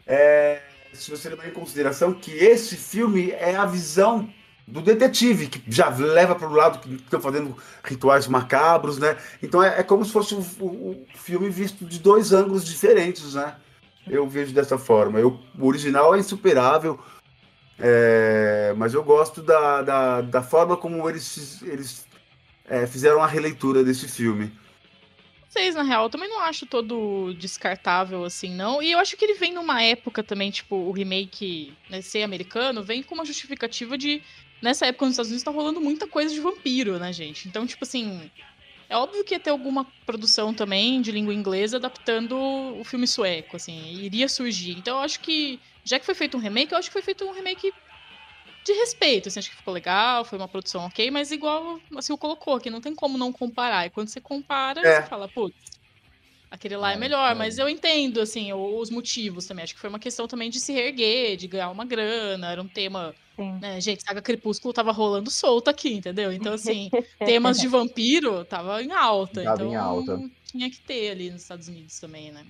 é se você levar em consideração que esse filme é a visão do detetive, que já leva para o lado que estão fazendo rituais macabros, né? Então é, é como se fosse um, um filme visto de dois ângulos diferentes, né? Eu vejo dessa forma. Eu, o original é insuperável, é, mas eu gosto da, da, da, forma como eles, eles é, fizeram a releitura desse filme vocês, na real. Eu também não acho todo descartável assim, não. E eu acho que ele vem numa época também, tipo, o remake né, ser americano, vem com uma justificativa de. Nessa época nos Estados Unidos tá rolando muita coisa de vampiro, né, gente? Então, tipo assim. É óbvio que ia ter alguma produção também de língua inglesa adaptando o filme sueco, assim, iria surgir. Então eu acho que, já que foi feito um remake, eu acho que foi feito um remake de respeito, assim, acho que ficou legal, foi uma produção ok, mas igual assim, o colocou aqui, não tem como não comparar. E quando você compara, é. você fala, putz, aquele lá é, é melhor, é. mas eu entendo, assim, os motivos também. Acho que foi uma questão também de se reerguer, de ganhar uma grana, era um tema. Né, gente, Saga Crepúsculo tava rolando solto aqui, entendeu? Então, assim, [laughs] temas de vampiro tava em alta. Tava então, em alta. tinha que ter ali nos Estados Unidos também, né?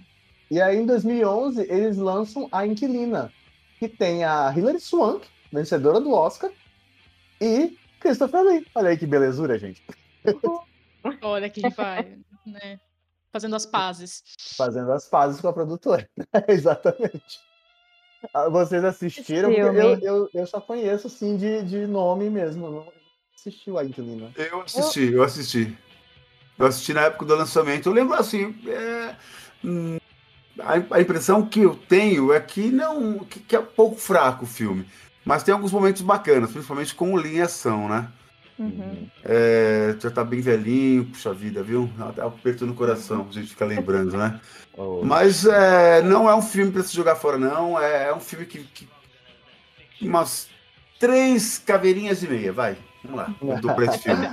E aí, em 2011, eles lançam A Inquilina, que tem a Hilary Swank, vencedora do Oscar, e Christopher Lee. Olha aí que belezura, gente. [laughs] Olha que ele vai, né? Fazendo as pazes. Fazendo as pazes com a produtora. [laughs] Exatamente. Ah, Vocês assistiram? Eu, eu, eu só conheço, assim, de, de nome mesmo. Não assistiu a Inquilina. Eu assisti, eu assisti. Eu assisti na época do lançamento. Eu lembro assim, é, hum, a, a impressão que eu tenho é que não, que, que é pouco fraco o filme. Mas tem alguns momentos bacanas, principalmente com o em ação, né? Uhum. É, já tá bem velhinho, puxa vida, viu? Um aperto no coração, a gente fica lembrando, né? [laughs] Oh, Mas é, não é um filme para se jogar fora, não. É, é um filme que, que- Umas três caveirinhas e meia, vai. Vamos lá. Eu dou pra esse [laughs] filme.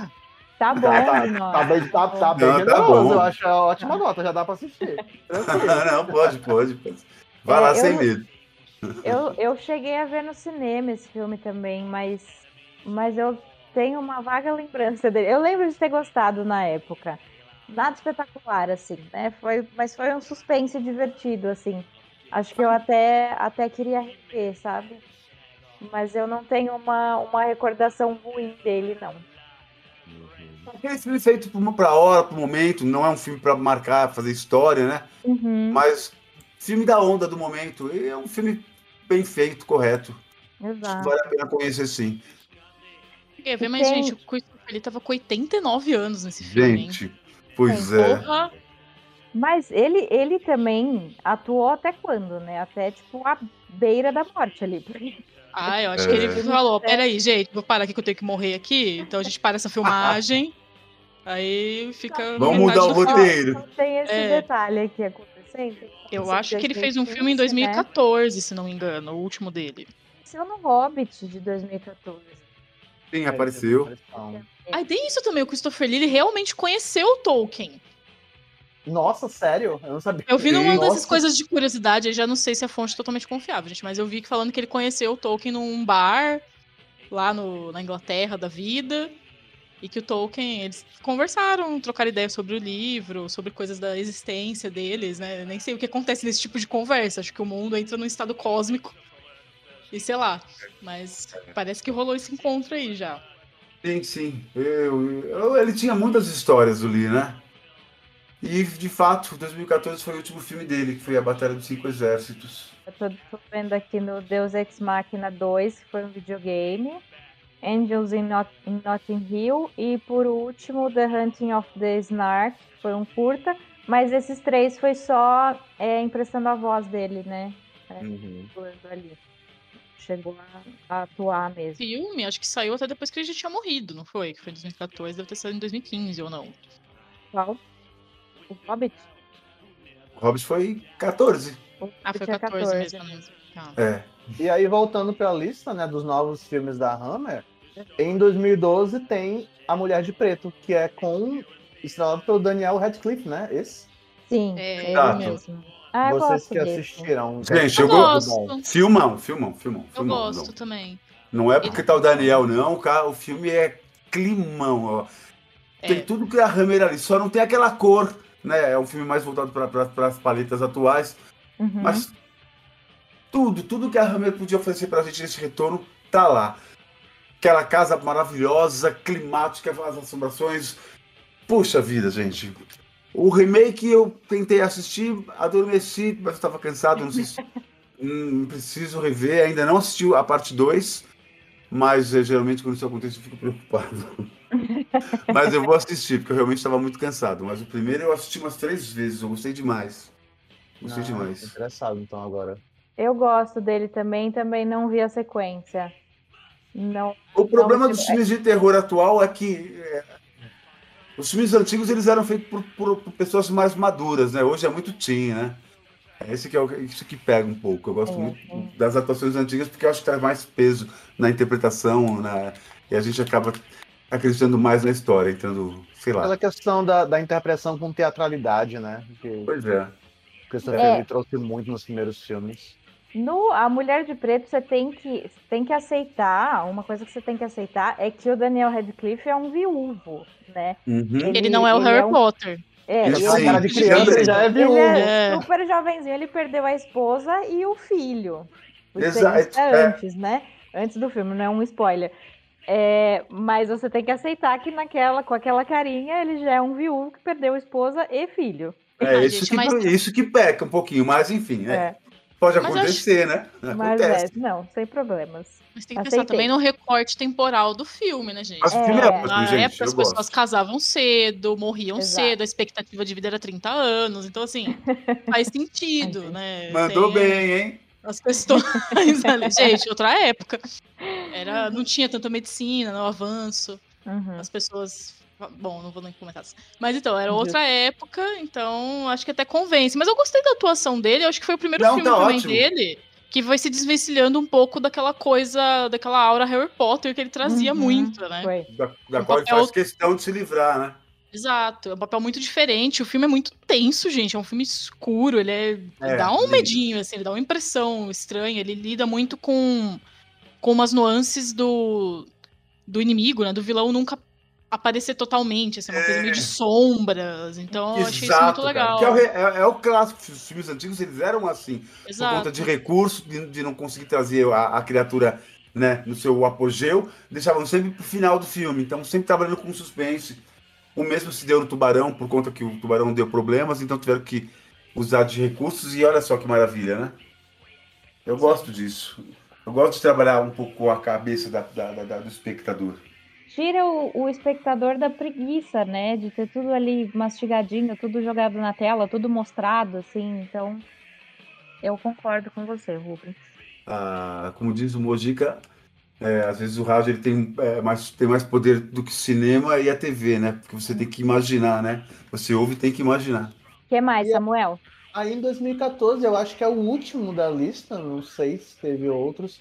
Tá bom, Tá, tá, tá bem, tá, tá bem Não, tá generoso, bom. eu acho a ótima nota, já dá pra assistir. [laughs] Não, pode, pode. pode. Vai É, lá eu- sem medo. Eu, eu cheguei a ver no cinema esse filme também, mas, mas eu tenho uma vaga lembrança dele. Eu lembro de ter gostado na época. Nada espetacular, assim, né? Foi, mas foi um suspense divertido, assim. Acho que eu até, até queria rever, sabe? Mas eu não tenho uma, uma recordação ruim dele, não. Aquele filme feito por- pra hora, pro momento, não é um filme pra marcar, fazer história, né? Uhum, Mas filme da onda do momento. E é um filme bem feito, correto. Exato. vale a pena conhecer sim. Quer ver, mas, gente, o Christopher ele tava com 89 anos nesse filme, hein? Gente, pois é. Porra! Mas ele, ele também atuou até quando, né? Até, tipo, a beira da morte ali. Ah, eu acho É. que ele falou, peraí, gente, vou parar aqui que eu tenho que morrer aqui. Então a gente para essa filmagem. [laughs] Aí fica. Vamos mudar o roteiro. Não tem esse É. detalhe aqui acontecendo. Eu Esse acho que ele fez um filme em 2015, né? 2014, se não me engano, o último dele. Apareceu no Hobbit de 2014. Sim, apareceu. Aí tem isso também, o Christopher Lee realmente conheceu o Tolkien. Nossa, sério? Eu não sabia. Eu vi numa Nossa. dessas coisas de curiosidade, eu já não sei se a fonte é totalmente confiável, gente, mas eu vi que falando que ele conheceu o Tolkien num bar lá no, na Inglaterra da vida. E que o Tolkien, eles conversaram, trocaram ideias sobre o livro, sobre coisas da existência deles, né? Nem sei o que acontece nesse tipo de conversa. Acho que o mundo entra num estado cósmico. E sei lá. Mas parece que rolou esse encontro aí já. Sim, sim. Eu, eu- ele tinha muitas histórias, Lee, né? E, de fato, 2014 foi o último filme dele, que foi A Batalha dos Cinco Exércitos. Eu tô, tô vendo aqui no Deus Ex Machina 2, que foi um videogame. Angels in, Not in Notting Hill. E por último, The Hunting of the Snark, que foi um curta. Mas esses três foi só é, emprestando a voz dele, né? Uhum. Atuando ali. Chegou a, a atuar mesmo. Filme, acho que saiu até depois que ele já tinha morrido, não foi? Que foi em 2014, deve ter saído em 2015 ou não. Qual? O Hobbit? O Hobbit foi 14. O Ah, foi Hobbit é 14, mesmo. mesmo. Tá. É. E aí, voltando para a lista né, dos novos filmes da Hammer, em 2012 tem A Mulher de Preto, que é com. estrelado pelo Daniel Radcliffe, né? Esse. Sim, É, ele exato. mesmo. Ah, Vocês que desse. assistiram. Gente, Eu eu gosto. gosto. Filmão, filmão, filmão. Eu filmão, gosto não. também. Não é porque tá o Daniel, não. O, cara, o filme é climão, ó. Tem É. tudo que a Hammer ali, só não tem aquela cor, né? É um filme mais voltado para as paletas atuais. Uhum. Mas tudo, tudo que a Hammer podia oferecer pra gente nesse retorno, tá lá. Aquela casa maravilhosa, climática, as assombrações. Puxa vida, gente. O remake eu tentei assistir, adormeci, mas eu tava cansado, não sei se. [laughs] Hum, preciso rever, ainda não assisti a parte 2, mas eh, geralmente quando isso acontece eu fico preocupado. [laughs] mas eu vou assistir, porque eu realmente estava muito cansado. Mas o primeiro eu assisti umas três vezes, eu gostei demais. Gostei Ah, demais. Interessado, então, agora. Eu gosto dele também, também não vi a sequência. Não. O problema Não, dos é- filmes de terror atual é que é, os filmes antigos eles eram feitos por, por- por pessoas mais maduras, né? Hoje é muito teen, né? É esse que é o, isso que pega um pouco. Eu gosto É, muito é. das atuações antigas porque eu acho que traz mais peso na interpretação, na, e a gente acaba acreditando mais na história, entrando, sei lá. Pela questão da, da interpretação com teatralidade, né? Que Pois é. o Christopher É. Trouxe muito nos primeiros filmes. No A Mulher de Preto, você tem que, tem que aceitar, uma coisa que você tem que aceitar é que o Daniel Radcliffe é um viúvo, né? Uhum. Ele- Ele não é o ele Harry é um- Potter. É, Ele já ele- cara de criança, ele já é Ele viúvo. é É. super jovenzinho, ele perdeu a esposa e o filho. Exato, é é. antes, né? Antes do filme, não é um spoiler. É, mas você tem que aceitar que naquela, com aquela carinha, ele já é um viúvo que perdeu esposa e filho. É Ah, isso, gente, que, mas- isso que peca um pouquinho, mas enfim, né? É, Pode Mas acontecer, né? mas Acontece. é, não, sem problemas. Mas tem que pensar Aceitei. também no recorte temporal do filme, né, gente? Mas o filme é ótimo, Na gente. época as pessoas gosto. casavam cedo, morriam Exato. cedo, a expectativa de vida era 30 anos. Então, assim, [laughs] faz sentido, né? Mandou Tem bem, hein? As questões ali. [laughs] Gente, outra época. Era, não tinha tanta medicina, não avanço. Uhum. As pessoas. Bom, não vou nem comentar isso. Mas então, era outra época, então acho que até convence. Mas eu gostei da atuação dele, acho que foi o primeiro Não, filme tá também ótimo. dele que vai se desvencilhando um pouco daquela coisa, daquela aura Harry Potter que ele trazia Uhum. muito, né? Foi. Da, da Um qual ele papel- faz questão de se livrar, né? Exato, é um papel muito diferente. O filme é muito tenso, gente. É um filme escuro. Ele é, É, dá um lindo. medinho, assim, ele dá uma impressão estranha. Ele lida muito com, com umas nuances do, do inimigo, né? Do vilão nunca aparecer totalmente, assim, uma coisa meio de sombras. Então, eu achei isso muito cara. legal. Que é, é- é o clássico. Os filmes antigos eles eram assim. Por Exato. conta de recurso, de, de não conseguir trazer a, a criatura né, no seu apogeu, deixavam sempre pro final do filme. Então, sempre trabalhando com suspense. O mesmo se deu no Tubarão, por conta que o Tubarão deu problemas, então tiveram que usar de recursos. E olha só que maravilha, né? Eu gosto disso. Eu gosto de trabalhar um pouco com a cabeça da- da- da- do espectador. Tira o, o espectador da preguiça, né? De ter tudo ali mastigadinho, tudo jogado na tela, tudo mostrado, assim. Então, eu concordo com você, Rubens. Ah, como diz o Mojica, é, às vezes o rádio ele tem, é, mais, tem mais poder do que o cinema e a TV, né? Porque você tem que imaginar, né? Você ouve e tem que imaginar. O que mais, Samuel? Aí em 2014, eu acho que é o último da lista, não sei se teve outros,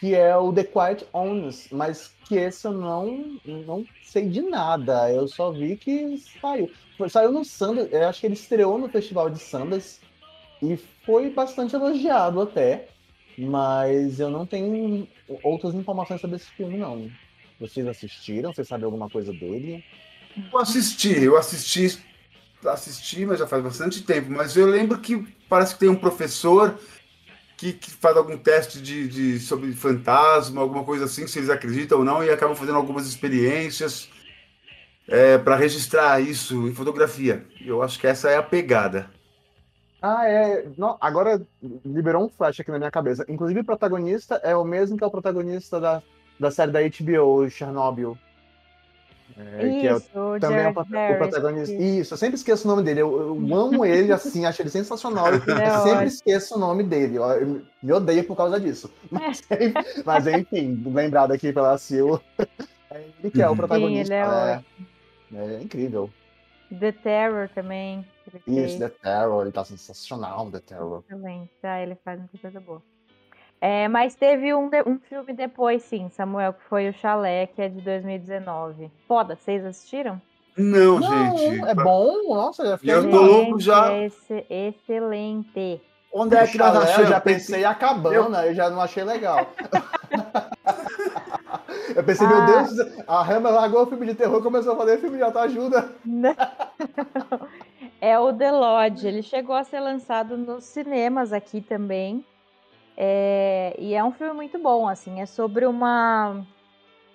que é o The Quiet Honest, mas que esse eu não, não sei de nada. Eu só vi que saiu. Saiu no Sundance, eu acho que ele estreou no Festival de Sundance e foi bastante elogiado até, mas eu não tenho outras informações sobre esse filme, não. Vocês assistiram? Vocês sabem alguma coisa dele? Eu assisti, eu assisti, assisti, mas já faz bastante tempo. Mas eu lembro que parece que tem um professor que, que faz algum teste de, de- sobre fantasma, alguma coisa assim, se eles acreditam ou não, e acabam fazendo algumas experiências para registrar isso em fotografia. Eu acho que essa é a pegada. Ah, é. Não, agora liberou um flash aqui na minha cabeça. Inclusive, o protagonista é o mesmo que é o protagonista da, da série da HBO, Chernobyl. É, que é o- Isso, também é o, protagonista. Isso, eu sempre esqueço o nome dele. Eu, eu [laughs] amo ele, assim, acho ele sensacional. Eu É sempre ótimo. esqueço o nome dele. ó, Eu me odeio por causa disso. [laughs] Mas, mas enfim, lembrado aqui pela Sil. [laughs] É ele que é o Sim, protagonista. ele é né? É incrível. The Terror também. Isso, fez The Terror, ele tá sensacional, The Terror. também. Tá, ele faz muita coisa boa. É, mas teve um, de- um filme depois, sim, Samuel, que foi o Chalé, que é de 2019. Foda, vocês assistiram? Não, Não, gente. é bom, nossa, já fiquei Eu tô louco já. É esse- excelente. Onde é que nós Chalé, eu achamos? já pensei a cabana, eu já não achei legal. [laughs] eu pensei, meu Ah. Deus, a Hammer largou o filme de terror e começou a fazer filme de autoajuda. Não. [laughs] É o The Lodge. Ele chegou a ser lançado nos cinemas aqui também. É, e é um filme muito bom, assim. É sobre uma.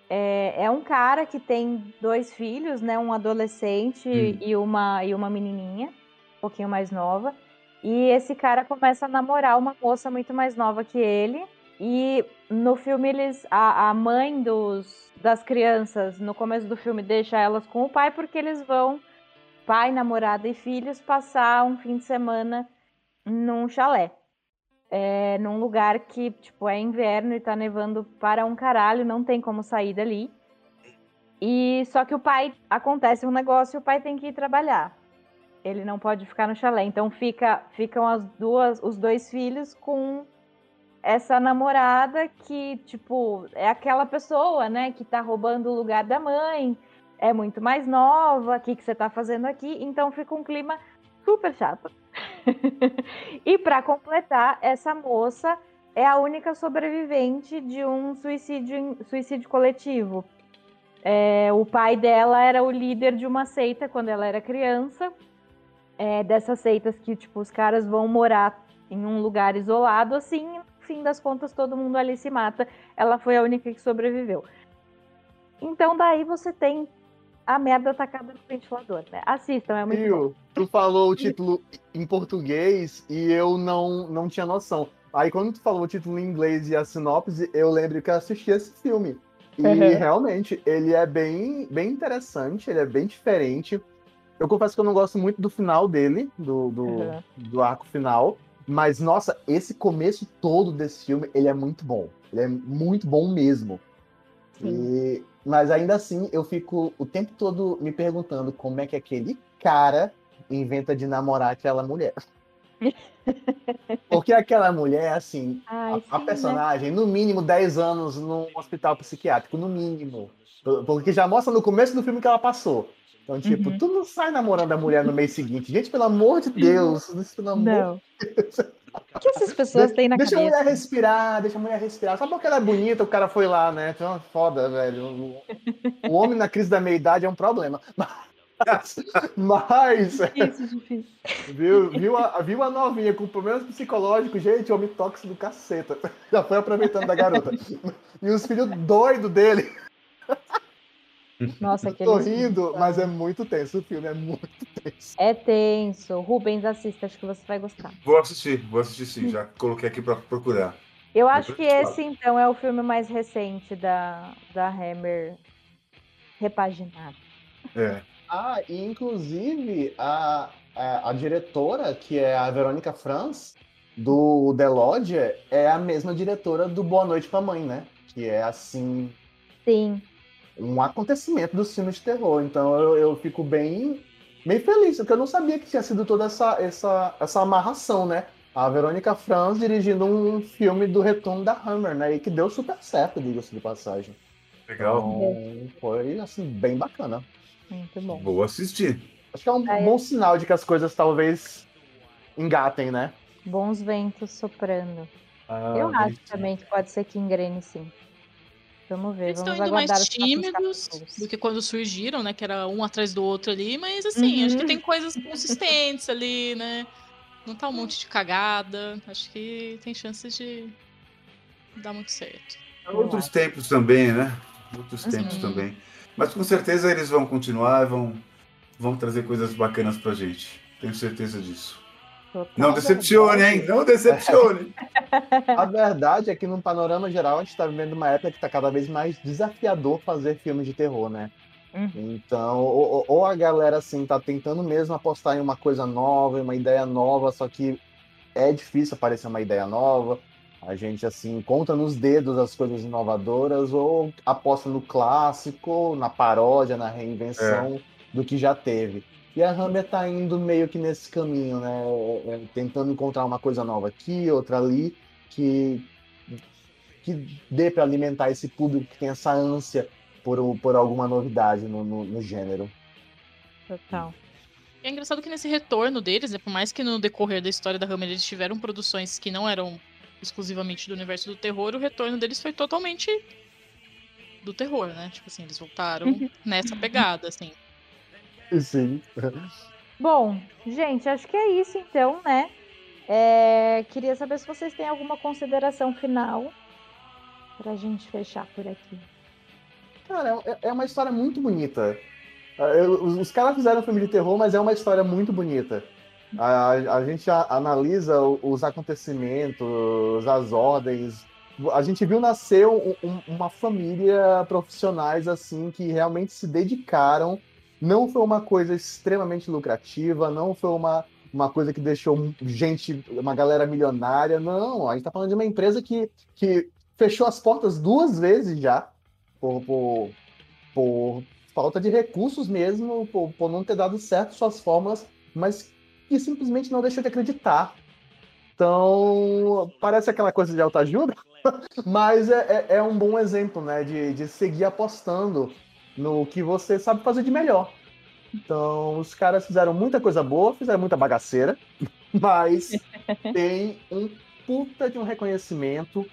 É, é um cara que tem dois filhos, né? Um adolescente Hum. e, uma, e uma menininha, um pouquinho mais nova. E esse cara começa a namorar uma moça muito mais nova que ele. E no filme eles. A, a mãe dos, das crianças, no começo do filme, deixa elas com o pai porque eles vão, pai, namorada e filhos, passar um fim de semana num chalé. É, num lugar que, tipo, é inverno e tá nevando para um caralho, não tem como sair dali. E só que o pai acontece um negócio e o pai tem que ir trabalhar. Ele não pode ficar no chalé. Então fica, ficam as duas, os dois filhos com essa namorada que, tipo, é aquela pessoa, né, que tá roubando o lugar da mãe, é muito mais nova, o que, que você tá fazendo aqui? Então fica um clima super chato. [laughs] e para completar, essa moça é a única sobrevivente de um suicídio, suicídio coletivo. É, o pai dela era o líder de uma seita quando ela era criança. é, dessas seitas que, tipo, os caras vão morar em um lugar isolado, assim, no fim das contas, todo mundo ali se mata. Ela foi a única que sobreviveu. Então, daí você tem a merda atacada no ventilador, né? Assistam, é muito Viu? bom. Tu falou o título em português e eu não, não tinha noção. Aí quando tu falou o título em inglês e a sinopse, eu lembro que eu assisti esse filme. E realmente, ele é bem, bem interessante, ele é bem diferente. Eu confesso que eu não gosto muito do final dele, do, do, Uhum. do arco final. Mas, nossa, esse começo todo desse filme, ele é muito bom. Ele é muito bom mesmo. E- mas ainda assim, eu fico o tempo todo me perguntando como é que aquele cara inventa de namorar aquela mulher. [laughs] Porque aquela mulher, assim, Ai, a, a sim, né? personagem, no mínimo 10 anos num hospital psiquiátrico, no mínimo. Porque já mostra no começo do filme que ela passou. Então, tipo, Uhum. tu não sai namorando a mulher no mês seguinte. Gente, pelo amor de Deus. Pelo amor Não. O que essas pessoas têm na Deixa a cabeça? mulher respirar, deixa a mulher respirar. Só porque ela é bonita, o cara foi lá, né? Então, foda, velho. O, o homem na crise da meia-idade é um problema. [laughs] Mas, mas Difícil, difícil. viu, viu, a, viu a novinha com problemas psicológicos, gente, homem tóxico do caceta. Já foi aproveitando da garota. E os filhos doidos dele. Nossa, aquele. Tô rindo, mas é muito tenso o filme, é muito É tenso. Rubens, assista, acho que você vai gostar. Vou assistir, vou assistir sim. Já coloquei aqui pra procurar. Eu acho que esse, então, é o filme mais recente da, da Hammer repaginado. É. Ah, e inclusive a, a, a diretora, que é a Verônica Franz, do The Lodge, é a mesma diretora do Boa Noite pra Mãe, né? Que é assim, Sim. um acontecimento dos filmes de terror. Então eu, eu fico bem, bem feliz, porque eu não sabia que tinha sido toda essa, essa, essa amarração, né? A Verônica Franz dirigindo um filme do retorno da Hammer, né? E que deu super certo, diga-se de passagem. Legal. Então, foi, assim, bem bacana. Muito bom. Vou assistir. Acho que é um Aí- bom sinal de que as coisas talvez engatem, né? Bons ventos soprando. Ah, Eu acho também que pode ser que engrene sim. Vamos ver, Eles estão vamos indo mais tímidos do que quando surgiram, né? Que era um atrás do outro ali, mas assim, acho que Uhum. tem coisas consistentes ali, né? Não tá um monte de cagada. Acho que tem chances de dar muito certo. Outros tempos também, né? Outros Uhum. tempos também. Mas com certeza eles vão continuar e vão, vão trazer coisas bacanas pra gente. Tenho certeza disso. Total. Não decepcione, hein? Não decepcione. A verdade é que, no panorama geral, a gente está vivendo uma época que está cada vez mais desafiador fazer filmes de terror, né? Uhum. Então, ou, ou- a galera, assim, tá tentando mesmo apostar em uma coisa nova, em uma ideia nova, só que é difícil aparecer uma ideia nova. A gente, assim, conta nos dedos as coisas inovadoras, ou aposta no clássico, na paródia, na reinvenção do que já teve. E a Hammer tá indo meio que nesse caminho, né? É, é, Tentando encontrar uma coisa nova aqui, outra ali, que, que dê para alimentar esse público que tem essa ânsia por, por alguma novidade no, no, no gênero. Total. E é engraçado que nesse retorno deles, né, por mais que no decorrer da história da Hammer eles tiveram produções que não eram exclusivamente do universo do terror, o retorno deles foi totalmente do terror, né? Tipo assim, eles voltaram nessa pegada, assim. Sim. Bom, gente, acho que é isso então, né? É, queria saber se vocês têm alguma consideração final pra gente fechar por aqui. Cara, é, é uma história muito bonita. Ah, Os, os caras fizeram um filme de terror, mas é uma história muito bonita. A, a gente a- analisa os acontecimentos, as ordens. A gente viu nascer um- um- uma família profissionais assim que realmente se dedicaram. Não foi uma coisa extremamente lucrativa, não foi uma, uma coisa que deixou gente, uma galera milionária. Não, a gente está falando de uma empresa que, que fechou as portas duas vezes já por, por, por falta de recursos mesmo, por, por não ter dado certo suas fórmulas, mas que simplesmente não deixou de acreditar. Então, parece aquela coisa de autoajuda, [laughs] mas é, é, é um bom exemplo, né, de, de seguir apostando no que você sabe fazer de melhor. Então, os caras fizeram muita coisa boa, fizeram muita bagaceira, [laughs] mas tem um puta de um reconhecimento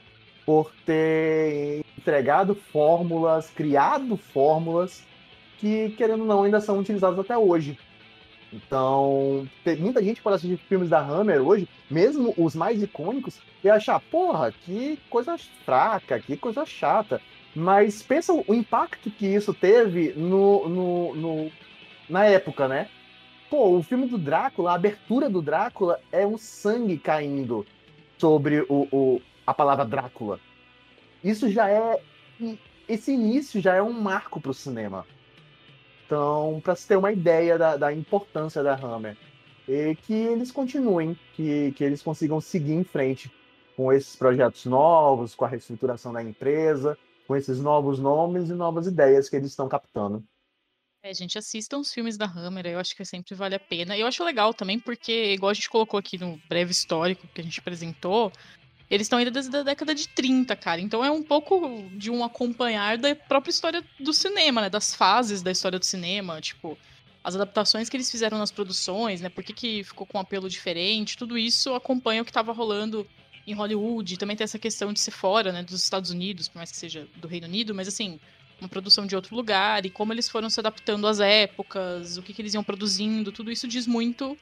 por ter entregado fórmulas, criado fórmulas que, querendo ou não, ainda são utilizadas até hoje. Então, muita gente pode assistir filmes da Hammer hoje, mesmo os mais icônicos, e achar, porra, que coisa fraca, que coisa chata. Mas pensa o impacto que isso teve no, no, no, na época, né? Pô, o filme do Drácula, a abertura do Drácula é um sangue caindo sobre o, o a palavra Drácula. Isso já é. Esse início já é um marco para o cinema. Então, para se ter uma ideia da, da importância da Hammer, e que eles continuem, que, que eles consigam seguir em frente com esses projetos novos, com a reestruturação da empresa, com esses novos nomes e novas ideias que eles estão captando. É, gente, assistam os filmes da Hammer, eu acho que sempre vale a pena. Eu acho legal também, porque, igual a gente colocou aqui no breve histórico que a gente apresentou, eles estão ainda desde a década de 30, cara. Então é um pouco de um acompanhar da própria história do cinema, né? Das fases da história do cinema, tipo, as adaptações que eles fizeram nas produções, né? Por que, que ficou com um apelo diferente, tudo isso acompanha o que estava rolando em Hollywood. Também tem essa questão de ser fora, né? Dos Estados Unidos, por mais que seja do Reino Unido, mas assim, uma produção de outro lugar e como eles foram se adaptando às épocas, o que, que eles iam produzindo, tudo isso diz muito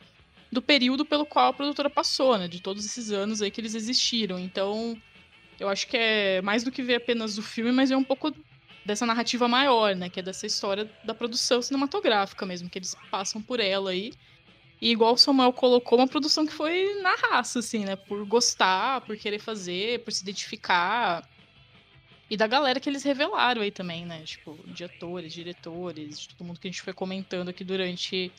do período pelo qual a produtora passou, né? De todos esses anos aí que eles existiram. Então, eu acho que é mais do que ver apenas o filme, mas é um pouco dessa narrativa maior, né? Que é dessa história da produção cinematográfica mesmo, que eles passam por ela aí. E igual o Samuel colocou, uma produção que foi na raça, assim, né? Por gostar, por querer fazer, por se identificar. E da galera que eles revelaram aí também, né? Tipo, de atores, diretores, de todo mundo que a gente foi comentando aqui durante,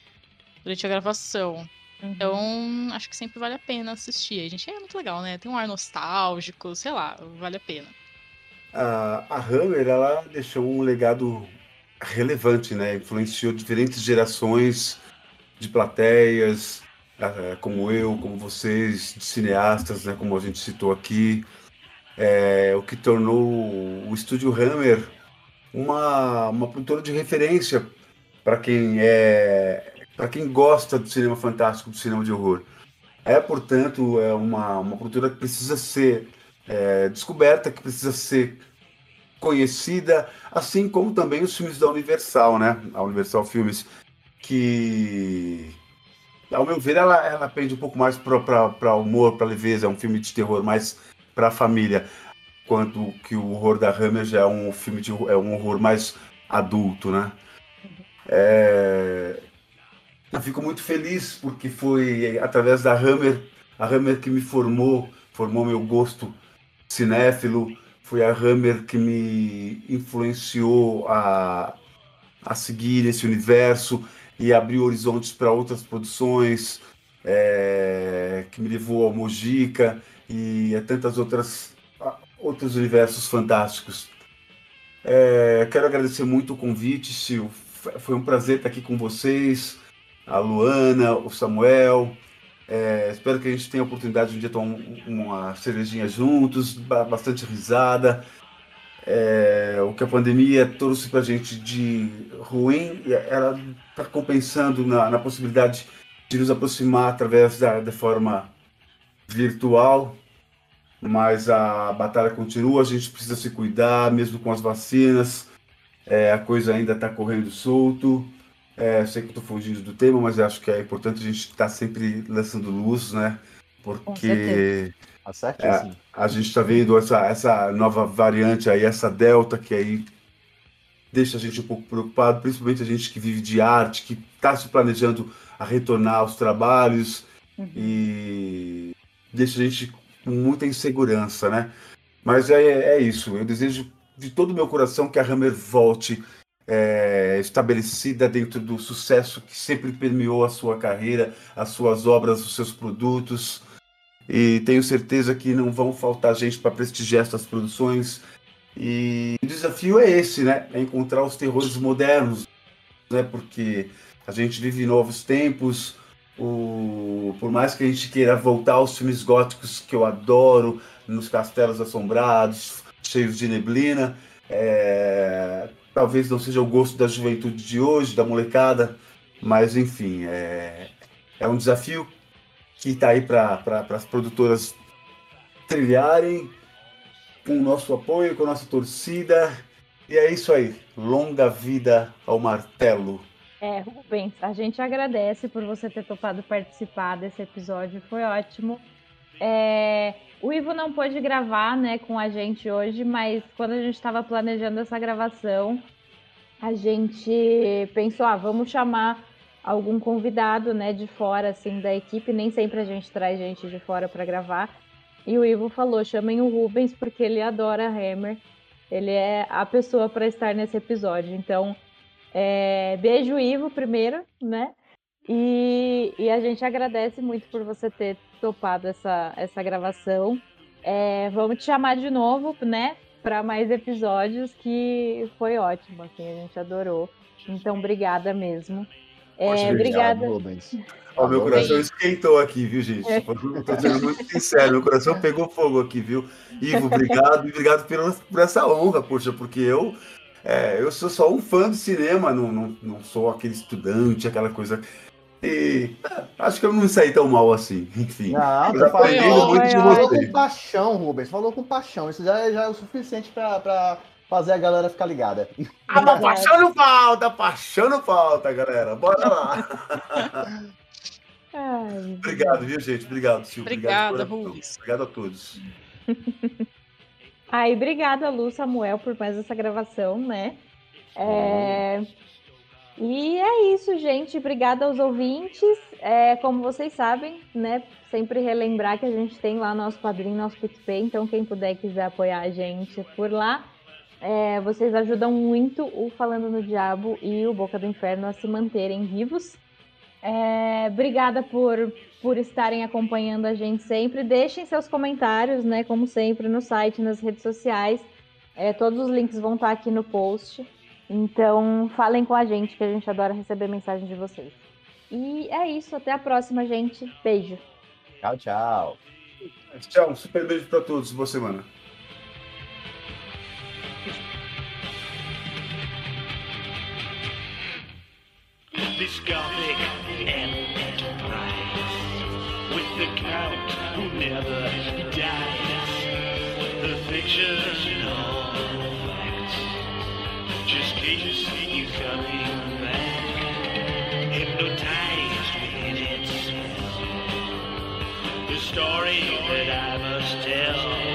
durante a gravação. Uhum. Então, acho que sempre vale a pena assistir. A gente é muito legal, né? Tem um ar nostálgico, sei lá, vale a pena. A, a Hammer, ela deixou um legado relevante, né? Influenciou diferentes gerações de plateias, como eu, como vocês, de cineastas, né? Como a gente citou aqui é, o que tornou o estúdio Hammer uma, uma produtora de referência para quem é para quem gosta do cinema fantástico, do cinema de horror. É, portanto, é uma, uma produtora que precisa ser é, descoberta, que precisa ser conhecida, assim como também os filmes da Universal, né? A Universal Filmes, que, ao meu ver, ela, ela pende um pouco mais para humor, para leveza, é um filme de terror mais para família, quanto que o horror da Hammer já é um filme de é um horror mais adulto, né? É... Eu fico muito feliz porque foi através da Hammer, a Hammer que me formou, formou meu gosto cinéfilo, foi a Hammer que me influenciou a, a seguir esse universo e abrir horizontes para outras produções, é, que me levou ao Mojica e a tantas outras outros universos fantásticos. É, quero agradecer muito o convite, Sil. Foi um prazer estar aqui com vocês, a Luana, o Samuel. É, espero que a gente tenha a oportunidade de um dia tomar uma cervejinha juntos, bastante risada. É, o que a pandemia trouxe para a gente de ruim, ela está compensando na, na, possibilidade de nos aproximar através da, da forma virtual mas a batalha continua, a gente precisa se cuidar, mesmo com as vacinas, é, a coisa ainda está correndo solto. É, sei que estou fugindo do tema, mas acho que é importante a gente estar tá sempre lançando luz, né? Porque é, a gente está vendo essa, essa nova variante aí, essa delta, que aí deixa a gente um pouco preocupado, principalmente a gente que vive de arte, que está se planejando a retornar aos trabalhos uhum. e deixa a gente com muita insegurança, né? Mas é, é isso. Eu desejo de todo o meu coração que a Hammer volte é, estabelecida dentro do sucesso que sempre permeou a sua carreira, as suas obras, os seus produtos. E tenho certeza que não vão faltar gente para prestigiar essas produções. E o desafio é esse, né? É encontrar os terrores modernos, né? Porque a gente vive novos tempos, o, por mais que a gente queira voltar aos filmes góticos que eu adoro, nos castelos assombrados, cheios de neblina, é, talvez não seja o gosto da juventude de hoje, da molecada, mas enfim, é, é um desafio que está aí para as produtoras trilharem com o nosso apoio, com a nossa torcida. E é isso aí. Longa vida ao martelo. É, Rubens, a gente agradece por você ter topado participar desse episódio, foi ótimo. É, o Ivo não pôde gravar né, com a gente hoje, mas quando a gente estava planejando essa gravação, a gente pensou, ah, vamos chamar algum convidado né, de fora assim da equipe. Nem sempre a gente traz gente de fora para gravar. E o Ivo falou: chamem o Rubens porque ele adora Hammer. Ele é a pessoa para estar nesse episódio. Então, é, beijo, Ivo, primeiro, né? E, e, a gente agradece muito por você ter topado essa, essa gravação. É, vamos te chamar de novo, né? Para mais episódios, que foi ótimo, assim, a gente adorou. Então, obrigada mesmo. É, obrigada. Rubens. Ó, meu coração esquentou aqui, viu, gente? Estou sendo muito sincero, meu coração pegou fogo aqui, viu? Ivo, obrigado, obrigado por, por essa honra, poxa, porque eu é, eu sou só um fã de cinema, não, não, não sou aquele estudante, aquela coisa. E é, acho que eu não saí tão mal assim. Enfim. Não, eu aprendendo muito de você. Falou com paixão, Rubens. Falou com paixão. Isso já, é, já é o suficiente para fazer a galera ficar ligada. Ah, mas paixão não falta, paixão não falta, galera. Bora lá. [laughs] Ai, obrigado, viu, gente? Obrigado, Silvio. Obrigada, Rubens. Obrigado a todos. [laughs] Ai, obrigada, Lu, Samuel, por mais essa gravação, né? É... E é isso, gente. Obrigada aos ouvintes. É, como vocês sabem, né? Sempre relembrar que a gente tem lá nosso padrinho, nosso PicPay. Então, quem puder quiser apoiar a gente por lá, é, vocês ajudam muito o Falando no Diabo e o Boca do Inferno a se manterem vivos. É, obrigada por, por estarem acompanhando a gente sempre. Deixem seus comentários, né? Como sempre, no site, nas redes sociais. É, todos os links vão estar aqui no post. Então, falem com a gente, que a gente adora receber mensagens de vocês. E é isso. Até a próxima, gente. Beijo. Tchau, tchau. Tchau. Um super beijo para todos. Boa semana. This Gothic Enterprise. With the Count who never dies. The fiction fictional facts. Just cages see you coming back. Hypnotized within it's The story that I must tell.